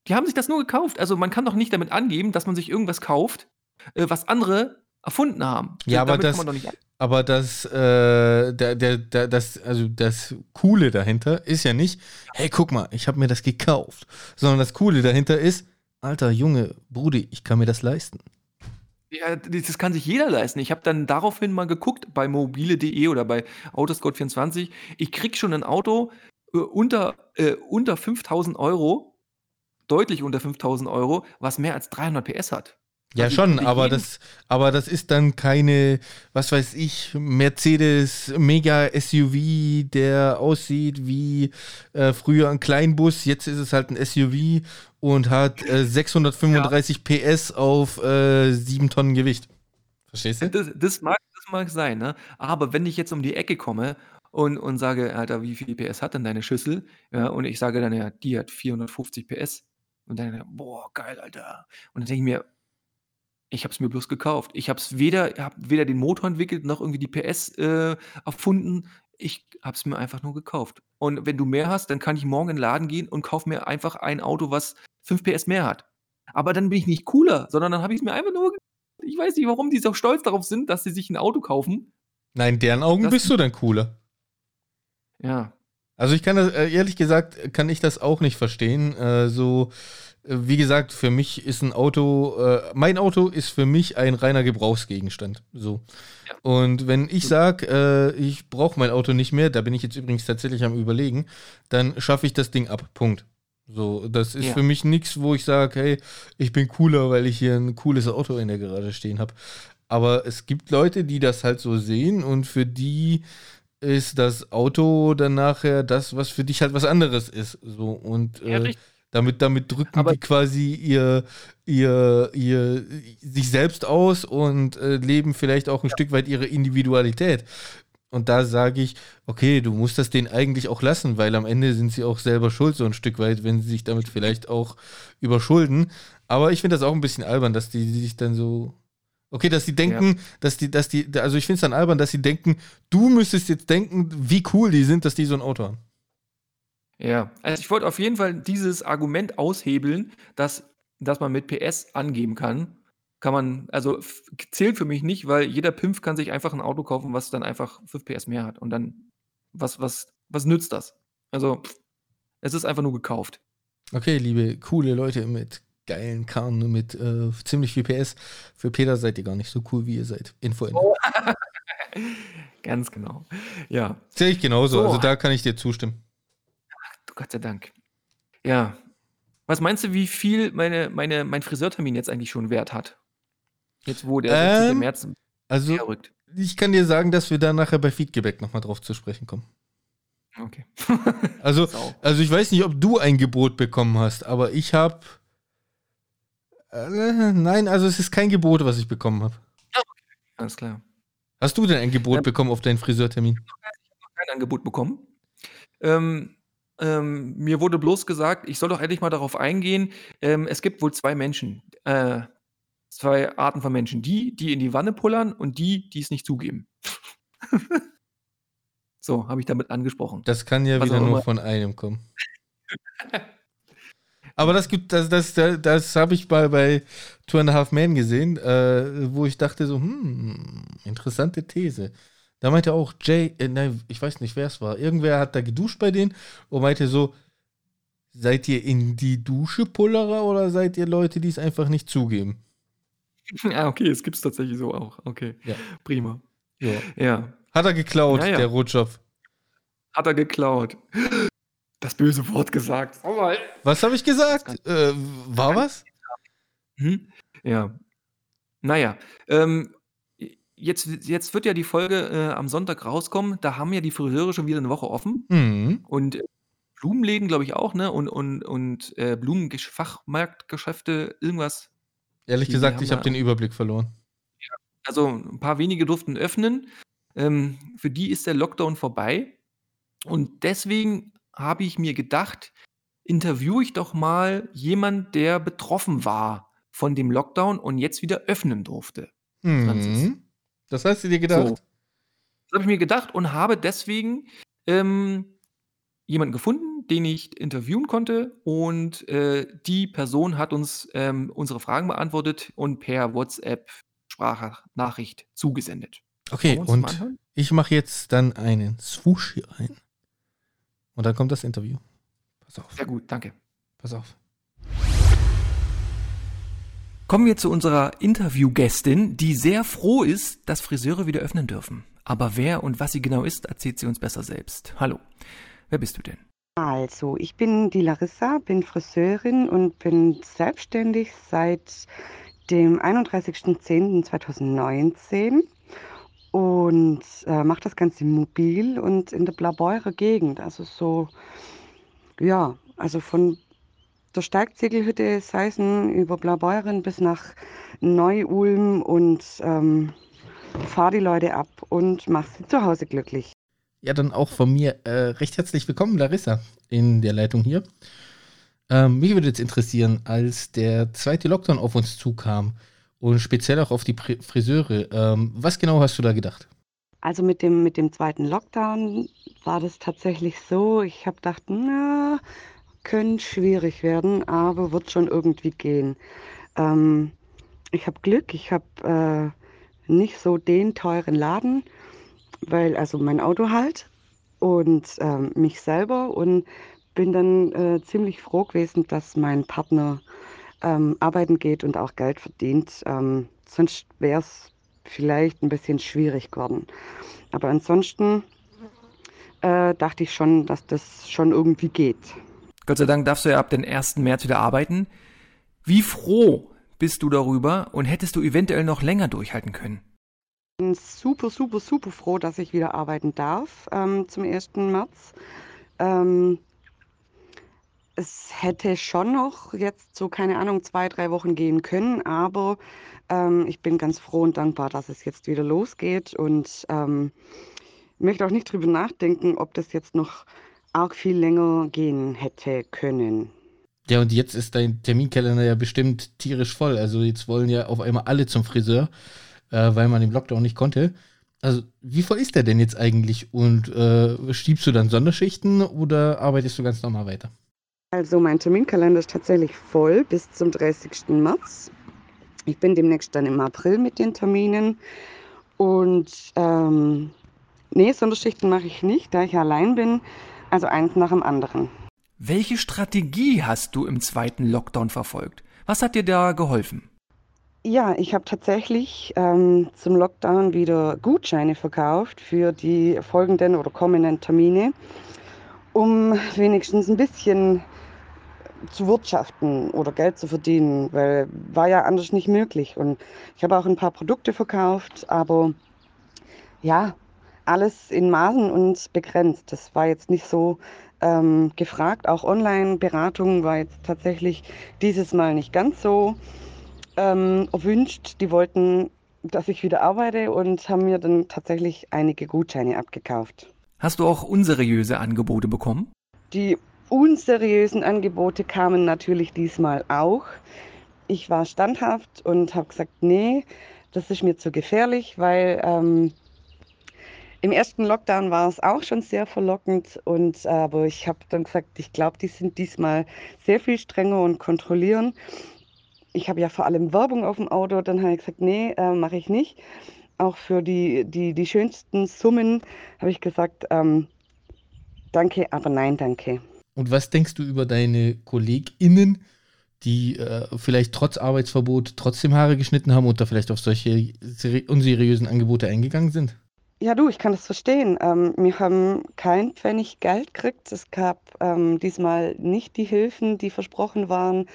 Die haben sich das nur gekauft. Also, man kann doch nicht damit angeben, dass man sich irgendwas kauft, äh, was andere erfunden haben. Ja, aber das aber das, äh, der der der das also, das Coole dahinter ist ja nicht: „Hey, guck mal, ich habe mir das gekauft“, sondern das Coole dahinter ist: „Alter Junge, Brudi, ich kann mir das leisten.“ Ja, das kann sich jeder leisten. Ich habe dann daraufhin mal geguckt bei mobile.de oder bei Autoscout24. Ich kriege schon 'n Auto, äh, unter äh, unter 5.000 €, deutlich unter 5.000 €, was mehr als 300 PS hat. Ja, schon, aber das aber das ist dann keine, was weiß ich, Mercedes Mega SUV, der aussieht wie, äh, früher 'n Kleinbus. Jetzt ist es halt 'n SUV und hat, äh, Ja. 635 PS auf, äh, 7 Tonnen Gewicht. Verstehst du? Das das mag das mag sein, ne? Aber wenn ich jetzt um die Ecke komme und und sage: „Alter, wie viel PS hat denn deine Schüssel?“ Ja, und ich sage dann: „Ja, die hat 450 PS.“ Und dann: „Boah, geil, Alter.“ Und dann denke ich mir: „Ich habe es mir bloß gekauft. Ich habe es weder habe weder den Motor entwickelt noch irgendwie die PS, äh, erfunden. Ich habe es mir einfach nur gekauft. Und wenn du mehr hast, dann kann ich morgen in 'n Laden gehen und kaufe mir einfach ein Auto, was 5 PS mehr hat. Aber dann bin ich nicht cooler, sondern dann habe ich's mir einfach nur ge ich weiß nicht, warum die so stolz darauf sind, dass sie sich 'n Auto kaufen. Na, in deren Augen Das bist du dann cooler. Ja. Also, ich kann das äh, ehrlich gesagt kann ich das auch nicht verstehen. Äh, so, wie gesagt, für mich ist 'n Auto äh, mein Auto ist für mich ein reiner Gebrauchsgegenstand, so. Ja. Und wenn ich sage, äh, ich brauche mein Auto nicht mehr, da bin ich jetzt übrigens tatsächlich am Überlegen, dann schaffe ich das Ding ab. Punkt. So, das ist Ja. für mich nix, wo ich sage: „Hey, ich bin cooler, weil ich hier 'n cooles Auto in der Garage stehen habe.“ Aber es gibt Leute, die das halt so sehen und für die ist das Auto dann nachher das, was für dich halt was anderes ist, so. Und, Ja, äh, richtig. Damit damit drücken Aber die quasi ihr ihr ihr sich selbst aus und, äh, leben vielleicht auch 'n Ja. Stück weit ihre Individualität. Und da sage ich: „Okay, du musst das denen eigentlich auch lassen, weil am Ende sind sie auch selber schuld so 'n Stück weit, wenn sie sich damit vielleicht auch überschulden.“ Aber ich finde das auch 'n bisschen albern, dass die sich dann so okay, dass die denken, Ja. dass die dass die also, ich finde es dann albern, dass sie denken, du müsstest jetzt denken, wie cool die sind, dass die so 'n Auto haben. Ja, also, ich wollte auf jeden Fall dieses Argument aushebeln, dass dass man mit PS angeben kann. Kann man also, zählt für mich nicht, weil jeder Pimpf kann sich einfach 'n Auto kaufen, was dann einfach 5 PS mehr hat. Und dann was was was nützt das? Also, es ist einfach nur gekauft. Okay, liebe coole Leute mit geilen Karren mit, äh, ziemlich viel PS. Für Peter seid ihr gar nicht so cool, wie ihr seid. Info Ende. Oh. Ganz genau. Ja. Sehe ich genauso. So. Also, da kann ich dir zustimmen. Gott sei Dank. Ja. Was meinst du, wie viel meine meine mein Friseurtermin jetzt eigentlich schon Wert hat? Jetzt, wo der 16. Ähm, März also, näher rückt. ich kann dir sagen, dass wir da nachher bei Feedback noch mal drauf zu sprechen kommen. Okay. Also also, ich weiß nicht, ob du ein Gebot bekommen hast, aber ich habe äh, nein, also, es ist kein Gebot, was ich bekommen habe. Ah, okay. Alles klar. Hast du denn ein Gebot Ähm bekommen auf deinen Friseurtermin? Ich habe noch kein Angebot bekommen. Ähm, ähm, mir wurde bloß gesagt, ich soll doch endlich mal darauf eingehen, ähm, es gibt wohl 2 Menschen, äh, 2 Arten von Menschen. Die, die in die Wanne pullern und die, die es nicht zugeben. So, habe ich damit angesprochen. Das kann ja Was wieder nur immer. von einem kommen. Aber das gibt das das das das habe ich bei bei Two and a Half Men gesehen, äh, wo ich dachte so: „Hm, interessante These.“ Da meinte auch Jay äh, nein, ich weiß nicht, wer es war. Irgendwer hat da geduscht bei denen und meinte so: „Seid ihr in die Dusche Pullerer oder seid ihr Leute, die es einfach nicht zugeben?“ Ah, okay, es gibt's tatsächlich so auch. Okay, Ja. prima. Ja. Ja. Hat er geklaut, Ja, ja. der Rotschopf. Hat er geklaut. Das böse Wort gesagt. Oh. Was habe ich gesagt? Äh, war was? Mhm. Ja. Na ja, ähm, jetzt jetzt wird ja die Folge, äh, am Sonntag rauskommen. Da haben ja die Friseure schon wieder 'ne Woche offen. Mhm. Und, äh, Blumenläden, glaube ich, auch, ne? Und und und, äh, Blumengesch Fachmarktgeschäfte, irgendwas. Ehrlich Die gesagt, haben ich habe den Überblick verloren. Ja, also 'n paar wenige durften öffnen. ähm, für die ist der Lockdown vorbei. Und deswegen habe ich mir gedacht, interviewe ich doch mal jemand, der betroffen war von dem Lockdown und jetzt wieder öffnen durfte. Mhm. Das hast du dir gedacht? So. Das habe ich mir gedacht und habe deswegen ähm, jemanden gefunden, den ich interviewen konnte und äh, die Person hat uns ähm, unsere Fragen beantwortet und per WhatsApp Sprachnachricht zugesendet. Okay, und ich mache jetzt dann einen Swoosh hier rein. Und dann kommt das Interview. Pass auf. Sehr gut, danke. Pass auf. Kommen wir zu unserer Interviewgästin, die sehr froh ist, dass Friseure wieder öffnen dürfen. Aber wer und was sie genau ist, erzählt sie uns besser selbst. Hallo, wer bist du denn? Also, ich bin die Larissa, bin Friseurin und bin selbstständig seit dem 31.10.2019 und äh, mache das Ganze mobil und in der Blaubeurer Gegend. Also so, ja, also von der Steigziegelhütte Seisen über Blaubeuren bis nach Neu-Ulm und ähm, fahre die Leute ab und mache sie zu Hause glücklich. Ja, dann auch von mir äh, recht herzlich willkommen, Larissa, in der Leitung hier. Ähm, mich würde jetzt interessieren, als der zweite Lockdown auf uns zukam und speziell auch auf die Friseure, ähm, was genau hast du da gedacht? Also mit dem, mit dem zweiten Lockdown war das tatsächlich so, ich habe gedacht, na, könnte schwierig werden, aber wird schon irgendwie gehen. Ähm, ich habe Glück, ich habe äh, nicht so den teuren Laden, weil also mein Auto halt und äh, mich selber und bin dann äh, ziemlich froh gewesen, dass mein Partner ähm, arbeiten geht und auch Geld verdient. Ähm, sonst wäre es vielleicht ein bisschen schwierig geworden. Aber ansonsten äh, dachte ich schon, dass das schon irgendwie geht. Gott sei Dank darfst du ja ab den 1. März wieder arbeiten. Wie froh bist du darüber und hättest du eventuell noch länger durchhalten können? Ich bin super, super, super froh, dass ich wieder arbeiten darf ähm, zum 1. März. Ähm, es hätte schon noch jetzt so, keine Ahnung, zwei, drei Wochen gehen können, aber ähm, ich bin ganz froh und dankbar, dass es jetzt wieder losgeht und ähm, möchte auch nicht drüber nachdenken, ob das jetzt noch arg viel länger gehen hätte können. Ja, und jetzt ist dein Terminkalender ja bestimmt tierisch voll. Also jetzt wollen ja auf einmal alle zum Friseur, äh, weil man im Lockdown nicht konnte. Also wie voll ist der denn jetzt eigentlich? Und äh, schiebst du dann Sonderschichten oder arbeitest du ganz normal weiter? Also mein Terminkalender ist tatsächlich voll bis zum 30. März. Ich bin demnächst dann im April mit den Terminen. Und ähm, nee, Sonderschichten mache ich nicht, da ich allein bin. Also eins nach dem anderen. Welche Strategie hast du im zweiten Lockdown verfolgt? Was hat dir da geholfen? Ja, ich habe tatsächlich ähm, zum Lockdown wieder Gutscheine verkauft für die folgenden oder kommenden Termine, um wenigstens ein bisschen zu wirtschaften oder Geld zu verdienen, weil war ja anders nicht möglich. Und ich habe auch ein paar Produkte verkauft, aber ja, alles in Maßen und begrenzt. Das war jetzt nicht so ähm, gefragt. Auch Online-Beratung war jetzt tatsächlich dieses Mal nicht ganz so ähm, erwünscht. Die wollten, dass ich wieder arbeite und haben mir dann tatsächlich einige Gutscheine abgekauft. Hast du auch unseriöse Angebote bekommen? Die unseriösen Angebote kamen natürlich diesmal auch. Ich war standhaft und habe gesagt, nee, das ist mir zu gefährlich, weil ähm, im ersten Lockdown war es auch schon sehr verlockend und aber ich habe dann gesagt, ich glaube, die sind diesmal sehr viel strenger und kontrollieren. Ich habe ja vor allem Werbung auf dem Auto, dann habe ich gesagt, nee, äh, mache ich nicht. Auch für die, die, die schönsten Summen habe ich gesagt, ähm, danke, aber nein, danke. Und was denkst du über deine KollegInnen, die äh, vielleicht trotz Arbeitsverbot trotzdem Haare geschnitten haben oder vielleicht auf solche unseriösen Angebote eingegangen sind? Ja, du, ich kann das verstehen. Ähm, wir haben kein Pfennig Geld gekriegt. Es gab ähm, diesmal nicht die Hilfen, die versprochen waren.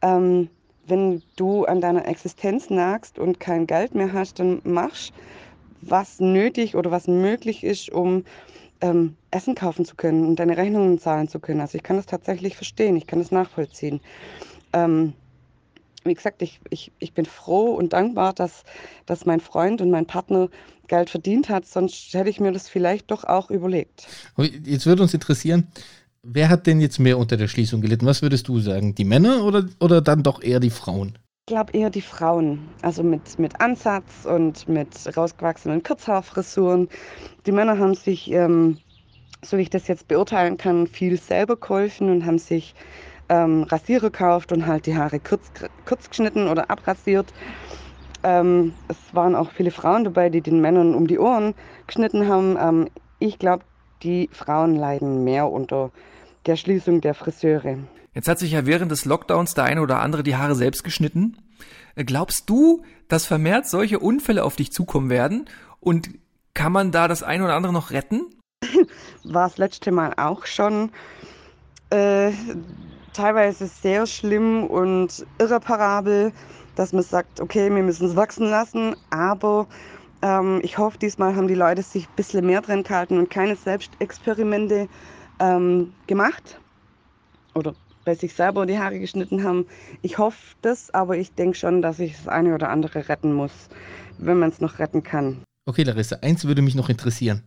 Ähm, wenn du an deiner Existenz nagst und kein Geld mehr hast, dann machst was nötig oder was möglich ist, um ähm, Essen kaufen zu können und deine Rechnungen zahlen zu können. Also ich kann das tatsächlich verstehen, ich kann das nachvollziehen. Ähm, wie gesagt, ich, ich, ich bin froh und dankbar, dass, dass mein Freund und mein Partner Geld verdient hat, sonst hätte ich mir das vielleicht doch auch überlegt. Jetzt würde uns interessieren, wer hat denn jetzt mehr unter der Schließung gelitten? Was würdest du sagen? Die Männer oder, oder dann doch eher die Frauen? Ich glaube eher die Frauen, also mit, mit Ansatz und mit rausgewachsenen Kurzhaarfrisuren. Die Männer haben sich, ähm, so wie ich das jetzt beurteilen kann, viel selber geholfen und haben sich ähm, Rasierer gekauft und halt die Haare kurz, kurz geschnitten oder abrasiert. Ähm, es waren auch viele Frauen dabei, die den Männern um die Ohren geschnitten haben. Ähm, ich glaube, die Frauen leiden mehr unter der Schließung der Friseure. Jetzt hat sich ja während des Lockdowns der eine oder andere die Haare selbst geschnitten. Äh, glaubst du, dass vermehrt solche Unfälle auf dich zukommen werden? Und kann man da das eine oder andere noch retten? War das letzte Mal auch schon. Äh, teilweise sehr schlimm und irreparabel, dass man sagt, okay, wir müssen es wachsen lassen, aber ähm, ich hoffe, diesmal haben die Leute sich ein bisschen mehr drin gehalten und keine Selbstexperimente ähm, gemacht oder bei sich selber die Haare geschnitten haben. Ich hoffe das, aber ich denke schon, dass ich das eine oder andere retten muss, wenn man es noch retten kann. Okay, Larissa, eins würde mich noch interessieren.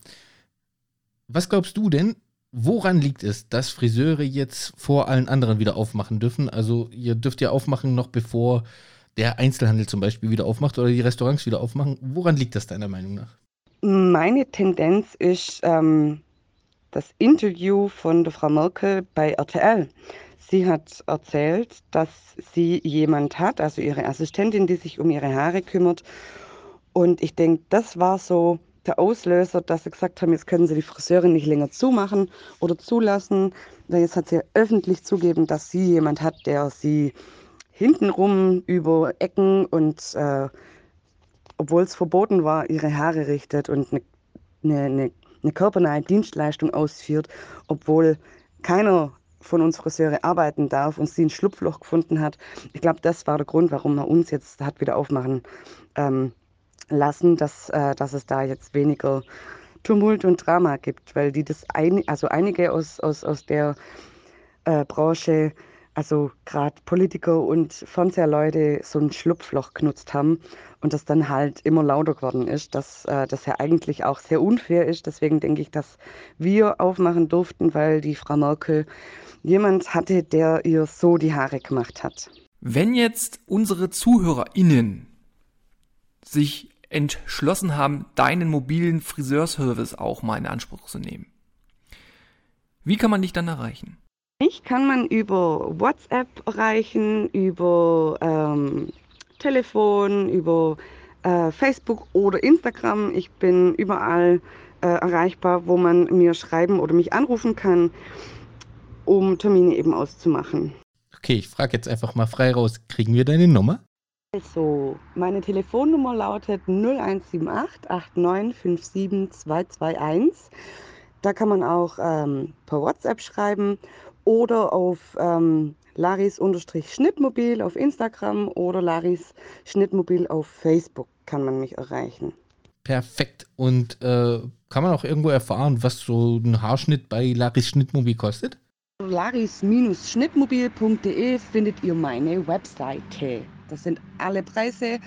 Was glaubst du denn, woran liegt es, dass Friseure jetzt vor allen anderen wieder aufmachen dürfen? Also ihr dürft ja aufmachen noch bevor der Einzelhandel zum Beispiel wieder aufmacht oder die Restaurants wieder aufmachen. Woran liegt das deiner Meinung nach? Meine Tendenz ist ähm, das Interview von der Frau Merkel bei RTL. Sie hat erzählt, dass sie jemand hat, also ihre Assistentin, die sich um ihre Haare kümmert. Und ich denke, das war so der Auslöser, dass sie gesagt haben, jetzt können sie die Friseurin nicht länger zumachen oder zulassen. Jetzt hat sie öffentlich zugeben, dass sie jemand hat, der sie hintenrum über Ecken und äh, obwohl es verboten war, ihre Haare richtet und eine, eine, eine, eine körpernahe Dienstleistung ausführt, obwohl keiner von uns Friseure arbeiten darf und sie ein Schlupfloch gefunden hat. Ich glaube, das war der Grund, warum er uns jetzt hat wieder aufmachen ähm, lassen, dass, äh, dass es da jetzt weniger Tumult und Drama gibt, weil die das ein, also einige aus, aus, aus der äh, Branche, also gerade Politiker und Fernsehleute, so ein Schlupfloch genutzt haben und das dann halt immer lauter geworden ist, dass äh, das ja eigentlich auch sehr unfair ist. Deswegen denke ich, dass wir aufmachen durften, weil die Frau Merkel jemand hatte, der ihr so die Haare gemacht hat. Wenn jetzt unsere ZuhörerInnen sich entschlossen haben, deinen mobilen Friseurservice auch mal in Anspruch zu nehmen, wie kann man dich dann erreichen? Mich kann man über WhatsApp erreichen, über ähm, Telefon, über äh, Facebook oder Instagram. Ich bin überall äh, erreichbar, wo man mir schreiben oder mich anrufen kann um Termine eben auszumachen. Okay, ich frage jetzt einfach mal frei raus. Kriegen wir deine Nummer? Also, meine Telefonnummer lautet 0178 8957 221. Da kann man auch ähm, per WhatsApp schreiben oder auf ähm, Laris-Schnittmobil auf Instagram oder Laris Schnittmobil auf Facebook kann man mich erreichen. Perfekt. Und äh, kann man auch irgendwo erfahren, was so ein Haarschnitt bei Laris Schnittmobil kostet? laris-schnittmobil.de findet ihr meine Webseite. Da sind alle Preise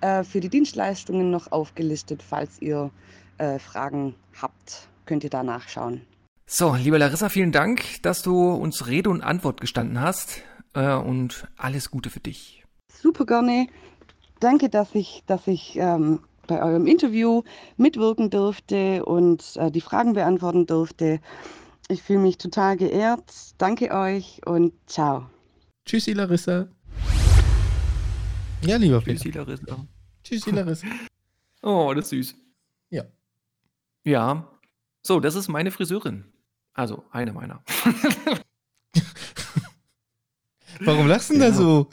äh, für die Dienstleistungen noch aufgelistet. Falls ihr äh, Fragen habt, könnt ihr da nachschauen. So, liebe Larissa, vielen Dank, dass du uns Rede und Antwort gestanden hast äh, und alles Gute für dich. Super gerne. Danke, dass ich, dass ich ähm, bei eurem Interview mitwirken durfte und äh, die Fragen beantworten durfte. Ich fühle mich total geehrt. Danke euch und ciao. Tschüssi, Larissa. Ja, lieber Tschüssi, Peter. Larissa. Tschüssi, Larissa. oh, das ist süß. Ja. Ja. So, das ist meine Friseurin. Also, eine meiner. Warum lachst du denn ja. da so?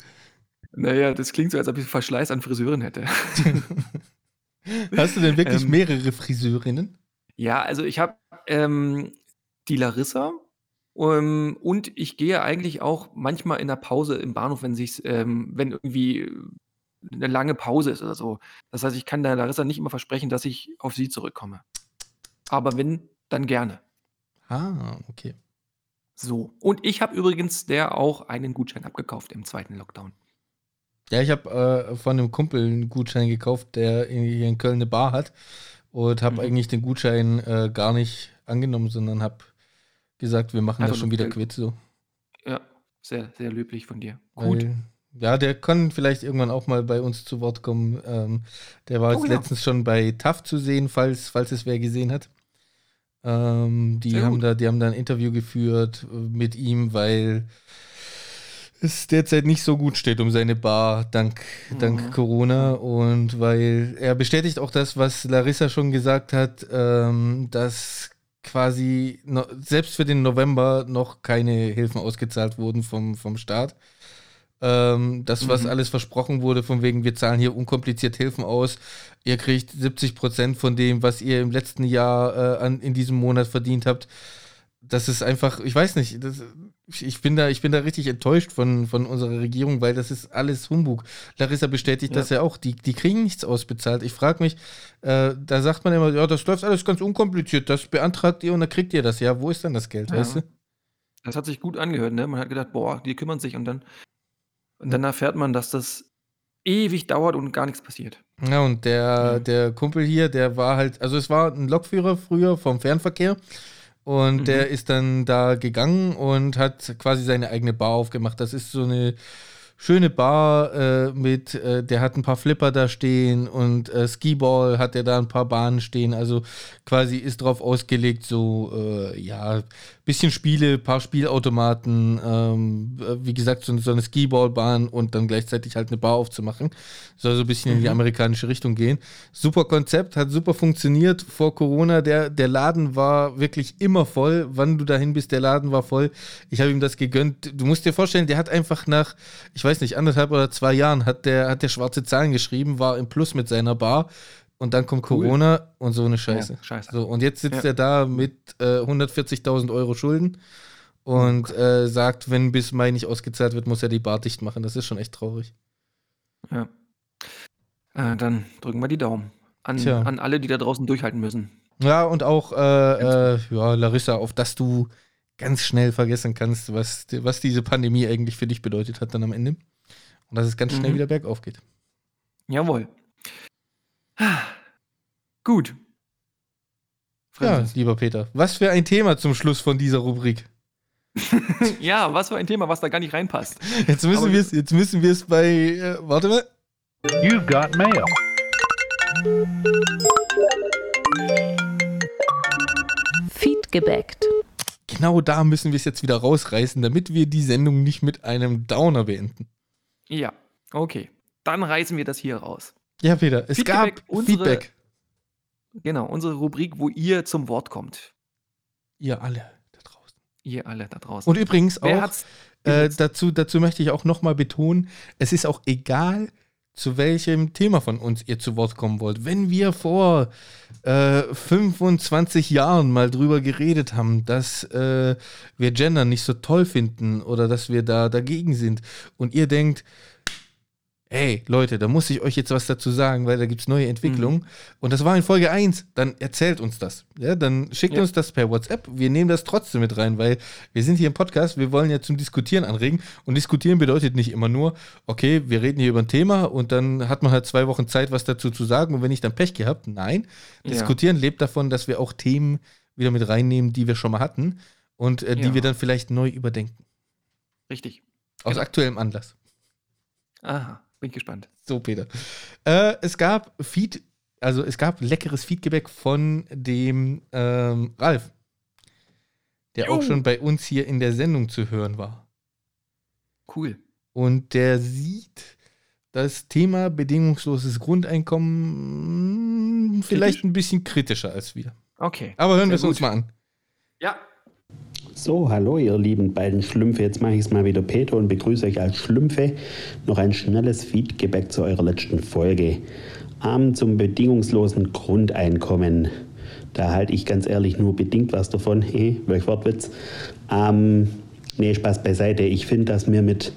Naja, das klingt so, als ob ich Verschleiß an Friseuren hätte. Hast du denn wirklich ähm, mehrere Friseurinnen? Ja, also ich habe ähm, die Larissa. Ähm, und ich gehe eigentlich auch manchmal in der Pause im Bahnhof, wenn sich, ähm, wenn irgendwie eine lange Pause ist oder so. Das heißt, ich kann der Larissa nicht immer versprechen, dass ich auf sie zurückkomme. Aber wenn, dann gerne. Ah, okay. So. Und ich habe übrigens der auch einen Gutschein abgekauft im zweiten Lockdown. Ja, ich habe äh, von einem Kumpel einen Gutschein gekauft, der hier in Köln eine Bar hat und habe mhm. eigentlich den Gutschein äh, gar nicht angenommen, sondern habe gesagt, wir machen da schon wieder Quiz so. Ja, sehr, sehr löblich von dir. Gut. Weil, ja, der kann vielleicht irgendwann auch mal bei uns zu Wort kommen. Ähm, der war oh, jetzt ja. letztens schon bei TAF zu sehen, falls, falls es wer gesehen hat. Ähm, die, haben da, die haben da ein Interview geführt äh, mit ihm, weil es derzeit nicht so gut steht um seine Bar, dank, mhm. dank Corona. Und weil er bestätigt auch das, was Larissa schon gesagt hat, ähm, dass quasi no, selbst für den November noch keine Hilfen ausgezahlt wurden vom, vom Staat. Ähm, das, was mhm. alles versprochen wurde, von wegen, wir zahlen hier unkompliziert Hilfen aus, ihr kriegt 70 Prozent von dem, was ihr im letzten Jahr äh, an, in diesem Monat verdient habt. Das ist einfach, ich weiß nicht, das, ich bin da, ich bin da richtig enttäuscht von, von unserer Regierung, weil das ist alles Humbug. Larissa bestätigt ja. das ja auch. Die, die kriegen nichts ausbezahlt. Ich frage mich, äh, da sagt man immer, ja, das läuft alles ganz unkompliziert. Das beantragt ihr und dann kriegt ihr das. Ja, wo ist dann das Geld, ja. weißt du? Das hat sich gut angehört, ne? Man hat gedacht, boah, die kümmern sich und dann, und dann erfährt man, dass das ewig dauert und gar nichts passiert. Ja, und der, ja. der Kumpel hier, der war halt, also es war ein Lokführer früher vom Fernverkehr und mhm. der ist dann da gegangen und hat quasi seine eigene Bar aufgemacht. Das ist so eine schöne Bar äh, mit, äh, der hat ein paar Flipper da stehen und äh, Skiball hat er da ein paar Bahnen stehen. Also quasi ist drauf ausgelegt, so, äh, ja, bisschen Spiele, paar Spielautomaten, ähm, äh, wie gesagt, so, so eine Skiballbahn und dann gleichzeitig halt eine Bar aufzumachen. Soll so ein bisschen mhm. in die mhm. amerikanische Richtung gehen. Super Konzept, hat super funktioniert vor Corona. Der, der Laden war wirklich immer voll. Wann du dahin bist, der Laden war voll. Ich habe ihm das gegönnt. Du musst dir vorstellen, der hat einfach nach, ich weiß weiß nicht, anderthalb oder zwei Jahren hat der, hat der schwarze Zahlen geschrieben, war im Plus mit seiner Bar und dann kommt cool. Corona und so eine Scheiße. Ja, scheiße. So, und jetzt sitzt ja. er da mit äh, 140.000 Euro Schulden und äh, sagt, wenn bis Mai nicht ausgezahlt wird, muss er die Bar dicht machen. Das ist schon echt traurig. Ja. Äh, dann drücken wir die Daumen an, an alle, die da draußen durchhalten müssen. Ja, und auch äh, äh, ja, Larissa, auf dass du ganz schnell vergessen kannst, was, was diese Pandemie eigentlich für dich bedeutet hat dann am Ende. Und dass es ganz schnell mhm. wieder bergauf geht. Jawohl. Gut. Ja, lieber Peter, was für ein Thema zum Schluss von dieser Rubrik. ja, was für ein Thema, was da gar nicht reinpasst. Jetzt müssen wir es, jetzt müssen wir es bei, äh, warte mal. You've got mail. Feed gebackt genau da müssen wir es jetzt wieder rausreißen, damit wir die Sendung nicht mit einem Downer beenden. Ja, okay. Dann reißen wir das hier raus. Ja, Peter, es Feedback, gab unsere, Feedback. Genau, unsere Rubrik, wo ihr zum Wort kommt. Ihr alle da draußen. Ihr alle da draußen. Und übrigens auch, äh, dazu, dazu möchte ich auch nochmal betonen, es ist auch egal, zu welchem Thema von uns ihr zu Wort kommen wollt. Wenn wir vor äh, 25 Jahren mal drüber geredet haben, dass äh, wir Gender nicht so toll finden oder dass wir da dagegen sind und ihr denkt, ey, Leute, da muss ich euch jetzt was dazu sagen, weil da gibt es neue Entwicklungen. Mhm. Und das war in Folge 1. Dann erzählt uns das. Ja, dann schickt ja. uns das per WhatsApp. Wir nehmen das trotzdem mit rein, weil wir sind hier im Podcast, wir wollen ja zum Diskutieren anregen. Und diskutieren bedeutet nicht immer nur, okay, wir reden hier über ein Thema und dann hat man halt zwei Wochen Zeit, was dazu zu sagen. Und wenn ich dann Pech gehabt, nein. Ja. Diskutieren lebt davon, dass wir auch Themen wieder mit reinnehmen, die wir schon mal hatten und äh, die ja. wir dann vielleicht neu überdenken. Richtig. Aus genau. aktuellem Anlass. Aha. Bin gespannt. So, Peter. Äh, es gab Feed, also es gab leckeres Feedback von dem ähm, Ralf, der jo. auch schon bei uns hier in der Sendung zu hören war. Cool. Und der sieht das Thema bedingungsloses Grundeinkommen vielleicht Kritisch? ein bisschen kritischer als wir. Okay. Aber hören wir es uns mal an. Ja. So, hallo ihr lieben beiden Schlümpfe. Jetzt mache ich es mal wieder Peter und begrüße euch als Schlümpfe. Noch ein schnelles Feedback zu eurer letzten Folge. Arm zum bedingungslosen Grundeinkommen. Da halte ich ganz ehrlich nur bedingt was davon. Hey, welch Wortwitz. Ähm, nee, Spaß beiseite. Ich finde, dass wir mit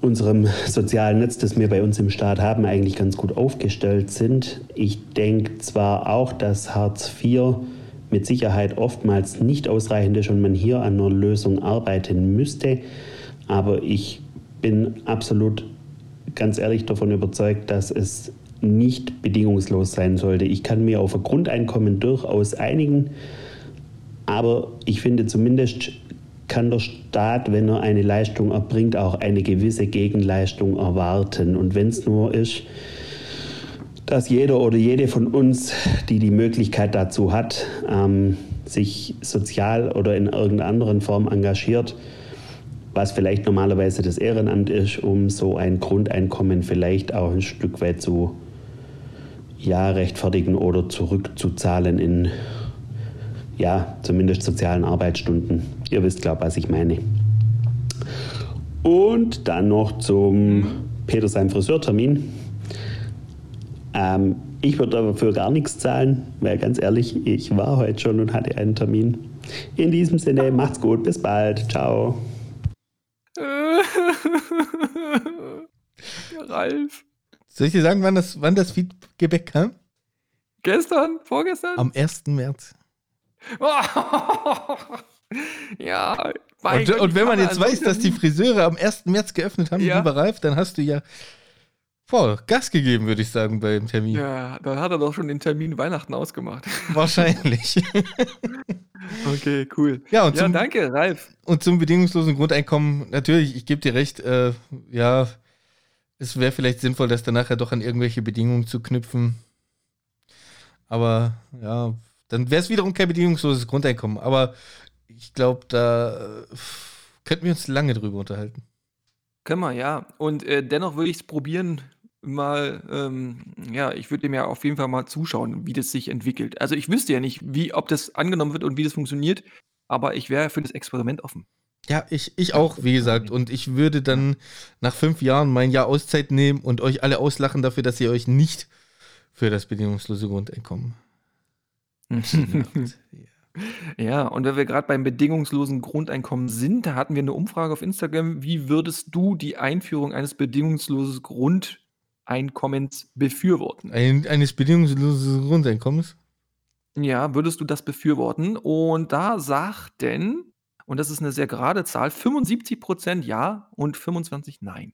unserem sozialen Netz, das wir bei uns im Staat haben, eigentlich ganz gut aufgestellt sind. Ich denke zwar auch, dass Hartz IV mit Sicherheit oftmals nicht ausreichend ist und man hier an einer Lösung arbeiten müsste. Aber ich bin absolut ganz ehrlich davon überzeugt, dass es nicht bedingungslos sein sollte. Ich kann mir auf ein Grundeinkommen durchaus einigen, aber ich finde zumindest kann der Staat, wenn er eine Leistung erbringt, auch eine gewisse Gegenleistung erwarten. Und wenn es nur ist, dass jeder oder jede von uns, die die Möglichkeit dazu hat, ähm, sich sozial oder in irgendeiner anderen Form engagiert, was vielleicht normalerweise das Ehrenamt ist, um so ein Grundeinkommen vielleicht auch ein Stück weit zu ja, rechtfertigen oder zurückzuzahlen in ja, zumindest sozialen Arbeitsstunden. Ihr wisst, glaube ich, was ich meine. Und dann noch zum Peter seinem Friseurtermin. Ähm, ich würde dafür gar nichts zahlen, weil ganz ehrlich, ich war heute schon und hatte einen Termin. In diesem Sinne, macht's gut, bis bald. Ciao. Ralf. Soll ich dir sagen, wann das, wann das Feedback kam? Gestern? Vorgestern? Am 1. März. ja. Und, Gott, und wenn man jetzt weiß, dass die Friseure am 1. März geöffnet haben, Ja. lieber Ralf, dann hast du ja voll Gas gegeben, würde ich sagen, beim Termin. Ja, dann hat er doch schon den Termin Weihnachten ausgemacht. Wahrscheinlich. Okay, cool. ja, und Ja, zum, danke, Ralf. und zum bedingungslosen Grundeinkommen, natürlich, ich gebe dir recht, äh, ja, es wäre vielleicht sinnvoll, das dann nachher doch an irgendwelche Bedingungen zu knüpfen. Aber ja, dann wäre es wiederum kein bedingungsloses Grundeinkommen. Aber ich glaube, da äh, könnten wir uns lange drüber unterhalten. Können wir, ja. Und äh, dennoch würde ich es probieren, mal, ähm, ja, ich würde dem ja auf jeden Fall mal zuschauen, wie das sich entwickelt. Also ich wüsste ja nicht, wie, ob das angenommen wird und wie das funktioniert, aber ich wäre für das Experiment offen. Ja, ich, ich auch, wie gesagt. Und ich würde dann nach fünf Jahren mein Jahr Auszeit nehmen und euch alle auslachen dafür, dass ihr euch nicht für das bedingungslose Grundeinkommen. Ja, und wenn wir gerade beim bedingungslosen Grundeinkommen sind, da hatten wir eine Umfrage auf Instagram. Wie würdest du die Einführung eines bedingungslosen Grundeinkommens befürworten? Ein, eines bedingungslosen Grundeinkommens? Ja, würdest du das befürworten? Und da sagten, und das ist eine sehr gerade Zahl, 75% ja und 25% nein.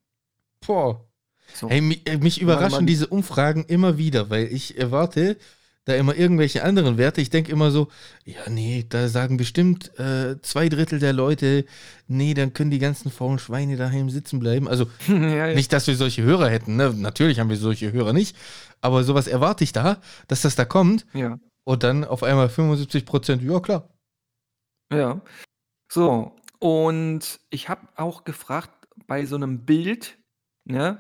Boah. So. Hey, mich, äh, mich überraschen man- diese Umfragen immer wieder, weil ich erwarte da immer irgendwelche anderen Werte. Ich denke immer so, ja, nee, da sagen bestimmt äh, zwei Drittel der Leute, nee, dann können die ganzen faulen Schweine daheim sitzen bleiben. Also ja, ja. nicht, dass wir solche Hörer hätten, ne? Natürlich haben wir solche Hörer nicht, aber sowas erwarte ich da, dass das da kommt ja. und dann auf einmal 75 Prozent, ja klar. Ja. So, und ich habe auch gefragt bei so einem Bild, ne,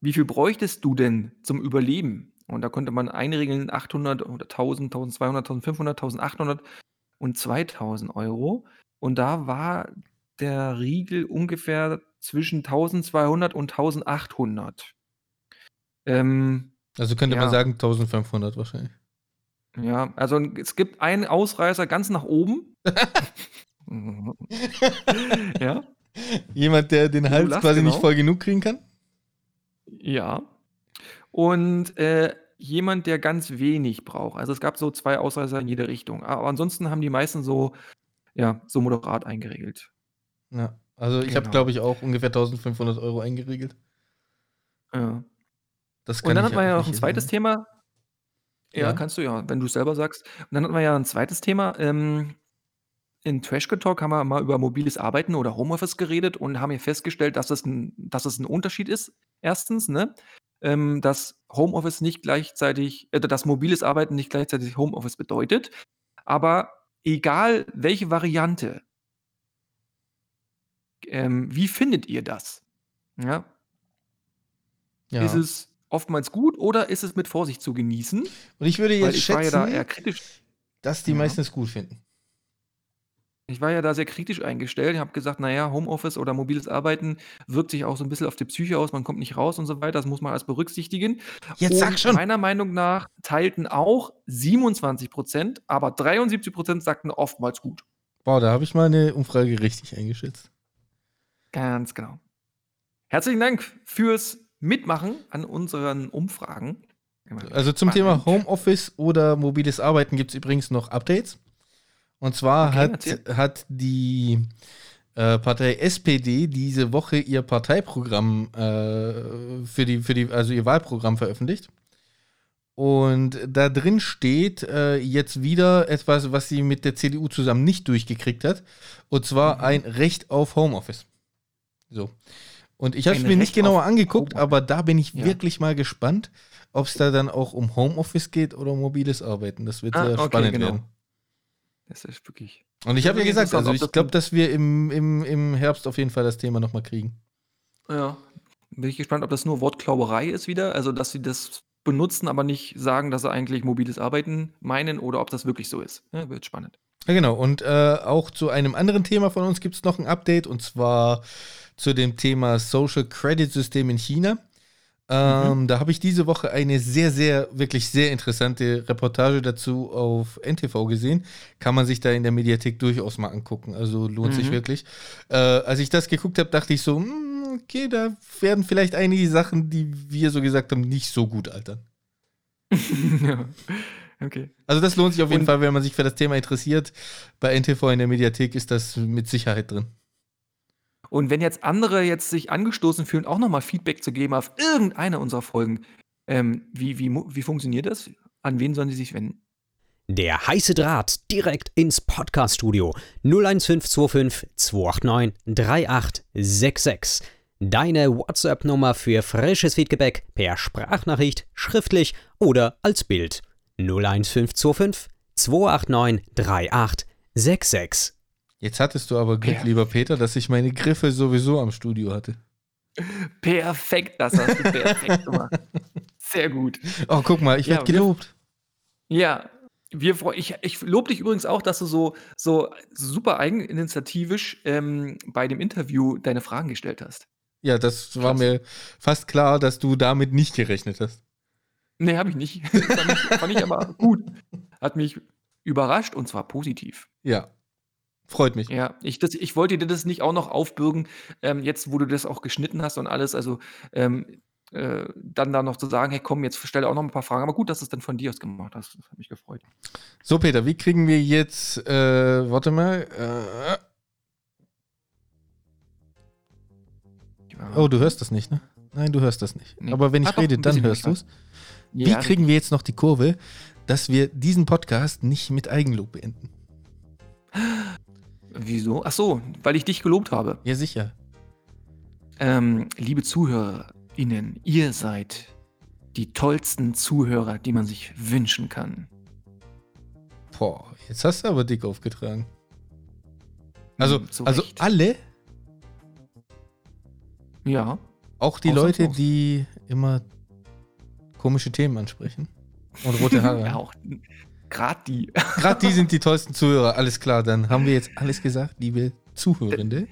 wie viel bräuchtest du denn zum Überleben? Und da konnte man einregeln 800 oder 1000, 1200, 1500, 1800 und 2000 Euro. Und da war der Riegel ungefähr zwischen 1200 und 1800. Ähm, Also könnte Ja. man sagen 1500 wahrscheinlich. ja, also es gibt einen Ausreißer ganz nach oben. ja. Jemand, der den Hals quasi nicht genau. voll genug kriegen kann? Ja. Und äh, jemand, der ganz wenig braucht. Also es gab so zwei Ausreißer in jede Richtung. Aber ansonsten haben die meisten so, ja, so moderat eingeregelt. Ja. Also ich habe, Genau. glaube ich, auch ungefähr 1500 Euro eingeregelt. Ja. Das Und dann hat man ja auch noch ein zweites ändern. Thema. Ja, Ja. kannst du ja, wenn du es selber sagst. Und dann hat man ja ein zweites Thema. Ähm, in Trash Talk haben wir mal über mobiles Arbeiten oder Homeoffice geredet und haben hier festgestellt, dass es ein, dass es ein Unterschied ist. Erstens, ne? Ähm, dass Homeoffice nicht gleichzeitig, äh, dass mobiles Arbeiten nicht gleichzeitig Homeoffice bedeutet. Aber egal welche Variante, ähm, wie findet ihr das? Ja, Ja. ist es oftmals gut oder ist es mit Vorsicht zu genießen? Und ich würde jetzt ich war ja schätzen, da dass die Ja. meisten es gut finden. Ich war ja da sehr kritisch eingestellt. Ich habe gesagt, naja, Homeoffice oder mobiles Arbeiten wirkt sich auch so ein bisschen auf die Psyche aus, man kommt nicht raus und so weiter. Das muss man alles berücksichtigen. Jetzt sag Und schon. Meiner Meinung nach teilten auch 27 Prozent, aber 73 Prozent sagten oftmals gut. Boah, da habe ich mal eine Umfrage richtig eingeschätzt. Ganz genau. Herzlichen Dank fürs Mitmachen an unseren Umfragen. Immer Also zum Thema spannend. Homeoffice oder mobiles Arbeiten gibt es übrigens noch Updates. Und zwar Okay, hat, erzähl. hat die äh, Partei SPD diese Woche ihr Parteiprogramm äh, für die, für die, also ihr Wahlprogramm veröffentlicht. Und da drin steht äh, jetzt wieder etwas, was sie mit der CDU zusammen nicht durchgekriegt hat. Und zwar Mhm. ein Recht auf Homeoffice. So. Und ich habe es mir nicht Recht genauer auf angeguckt, Homeoffice. aber da bin ich Ja. wirklich mal gespannt, ob es da dann auch um Homeoffice geht oder um mobiles Arbeiten. Das wird Ah, sehr okay, spannend genau. werden. Das ist wirklich. Und ich habe ja gesagt, also ich glaube, dass wir im, im, im Herbst auf jeden Fall das Thema nochmal kriegen. Ja. Bin ich gespannt, ob das nur Wortklauberei ist wieder. Also, dass sie das benutzen, aber nicht sagen, dass sie eigentlich mobiles Arbeiten meinen oder ob das wirklich so ist. Ja, wird spannend. Ja, genau. Und äh, auch zu einem anderen Thema von uns gibt es noch ein Update und zwar zu dem Thema Social Credit System in China. Ähm, Da habe ich diese Woche eine sehr, sehr, wirklich sehr interessante Reportage dazu auf NTV gesehen. Kann man sich da in der Mediathek durchaus mal angucken. Also lohnt sich Mhm. wirklich. Äh, als ich das geguckt habe, dachte ich so, hm, okay, da werden vielleicht einige Sachen, die wir so gesagt haben, nicht so gut altern. ja. Okay. Also das lohnt sich auf jeden Und- Fall, wenn man sich für das Thema interessiert. Bei NTV in der Mediathek ist das mit Sicherheit drin. Und wenn jetzt andere jetzt sich angestoßen fühlen, auch nochmal Feedback zu geben auf irgendeine unserer Folgen, ähm, wie, wie, wie funktioniert das? An wen sollen sie sich wenden? Der heiße Draht direkt ins Podcast-Studio 01525 289 3866. Deine WhatsApp-Nummer für frisches Feedback per Sprachnachricht, schriftlich oder als Bild 01525 289 3866. Jetzt hattest du aber Glück, Ja. lieber Peter, dass ich meine Griffe sowieso am Studio hatte. Perfekt, das hast du perfekt gemacht. Sehr gut. Oh, guck mal, ich Ja, werde wir- gelobt. Ja, wir ich, ich lobe dich übrigens auch, dass du so, so super eigeninitiativisch ähm, bei dem Interview deine Fragen gestellt hast. Ja, das war Krass. mir fast klar, dass du damit nicht gerechnet hast. Nee, habe ich nicht. fand, ich, fand ich aber gut. Hat mich überrascht und zwar positiv. Ja. Freut mich. Ja, ich, das, ich wollte dir das nicht auch noch aufbürgen, ähm, jetzt wo du das auch geschnitten hast und alles, also ähm, äh, dann da noch zu sagen, hey komm, jetzt stelle auch noch ein paar Fragen. Aber gut, dass du es dann von dir aus gemacht hast. Das hat mich gefreut. So, Peter, wie kriegen wir jetzt, äh, warte mal. Äh, oh, du hörst das nicht, ne? Nein, du hörst das nicht. Nee. Aber wenn ich Ah, rede, dann hörst du es. Wie Ja, kriegen wir jetzt noch die Kurve, dass wir diesen Podcast nicht mit Eigenlob beenden? Wieso? Ach so, weil ich dich gelobt habe. Ja, sicher. Ähm, liebe ZuhörerInnen, ihr seid die tollsten Zuhörer, die man sich wünschen kann. Boah, jetzt hast du aber dick aufgetragen. Also, Hm, zu also Recht. alle, Ja. auch die. Leute, die immer komische Themen ansprechen und rote Haare. Ja, auch gerade die. Gerade die sind die tollsten Zuhörer. Alles klar, dann haben wir jetzt alles gesagt, liebe Zuhörende.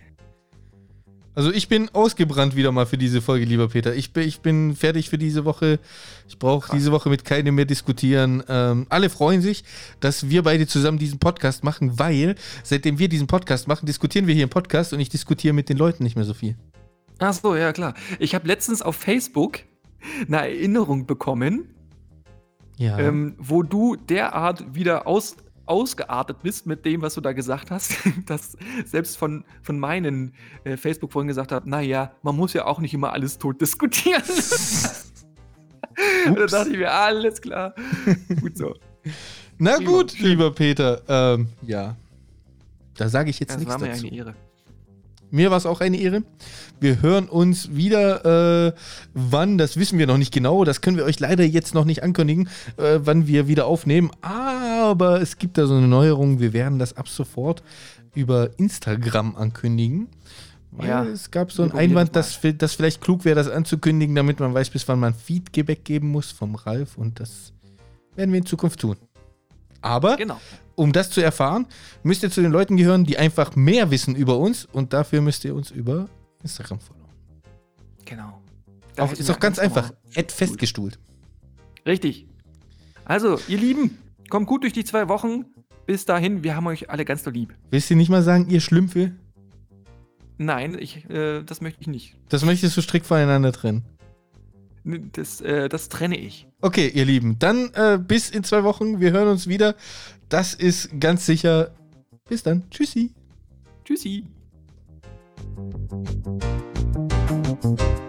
Also ich bin ausgebrannt wieder mal für diese Folge, lieber Peter. Ich bin, ich bin fertig für diese Woche. Ich brauche diese Woche mit keinem mehr diskutieren. Ähm, alle freuen sich, dass wir beide zusammen diesen Podcast machen, weil seitdem wir diesen Podcast machen, diskutieren wir hier im Podcast und ich diskutiere mit den Leuten nicht mehr so viel. Ach so, ja klar. Ich habe letztens auf Facebook eine Erinnerung bekommen, Ja. ähm, wo du derart wieder aus, ausgeartet bist mit dem, was du da gesagt hast, dass selbst von, von meinen äh, Facebook-Freunden gesagt habe, naja, man muss ja auch nicht immer alles tot diskutieren. Und da dachte ich mir, alles klar. Gut so. Na gut, lieber Peter. Ähm, ja. Da sage ich jetzt Das nichts war mir dazu. eine Ehre. Mir war es auch eine Ehre. Wir hören uns wieder. Äh, wann, das wissen wir noch nicht genau. Das können wir euch leider jetzt noch nicht ankündigen, äh, wann wir wieder aufnehmen. Aber es gibt da so eine Neuerung. Wir werden das ab sofort über Instagram ankündigen. Weil Ja, es gab so einen Einwand, das dass, dass vielleicht klug wäre, das anzukündigen, damit man weiß, bis wann man Feedback geben muss vom Ralf. Und das werden wir in Zukunft tun. Aber Genau. Um das zu erfahren, müsst ihr zu den Leuten gehören, die einfach mehr wissen über uns und dafür müsst ihr uns über Instagram folgen. Genau. Auch, ist auch ganz einfach. Ad festgestuhlt. Richtig. Also, ihr Lieben, kommt gut durch die zwei Wochen. Bis dahin, wir haben euch alle ganz doll lieb. Willst du nicht mal sagen, ihr Schlümpfe? Nein, ich, äh, das möchte ich nicht. Das möchtest du strikt voneinander trennen. Das, äh, das trenne ich. Okay, ihr Lieben, dann äh, bis in zwei Wochen. Wir hören uns wieder. Das ist ganz sicher. Bis dann. Tschüssi. Tschüssi. Tschüss.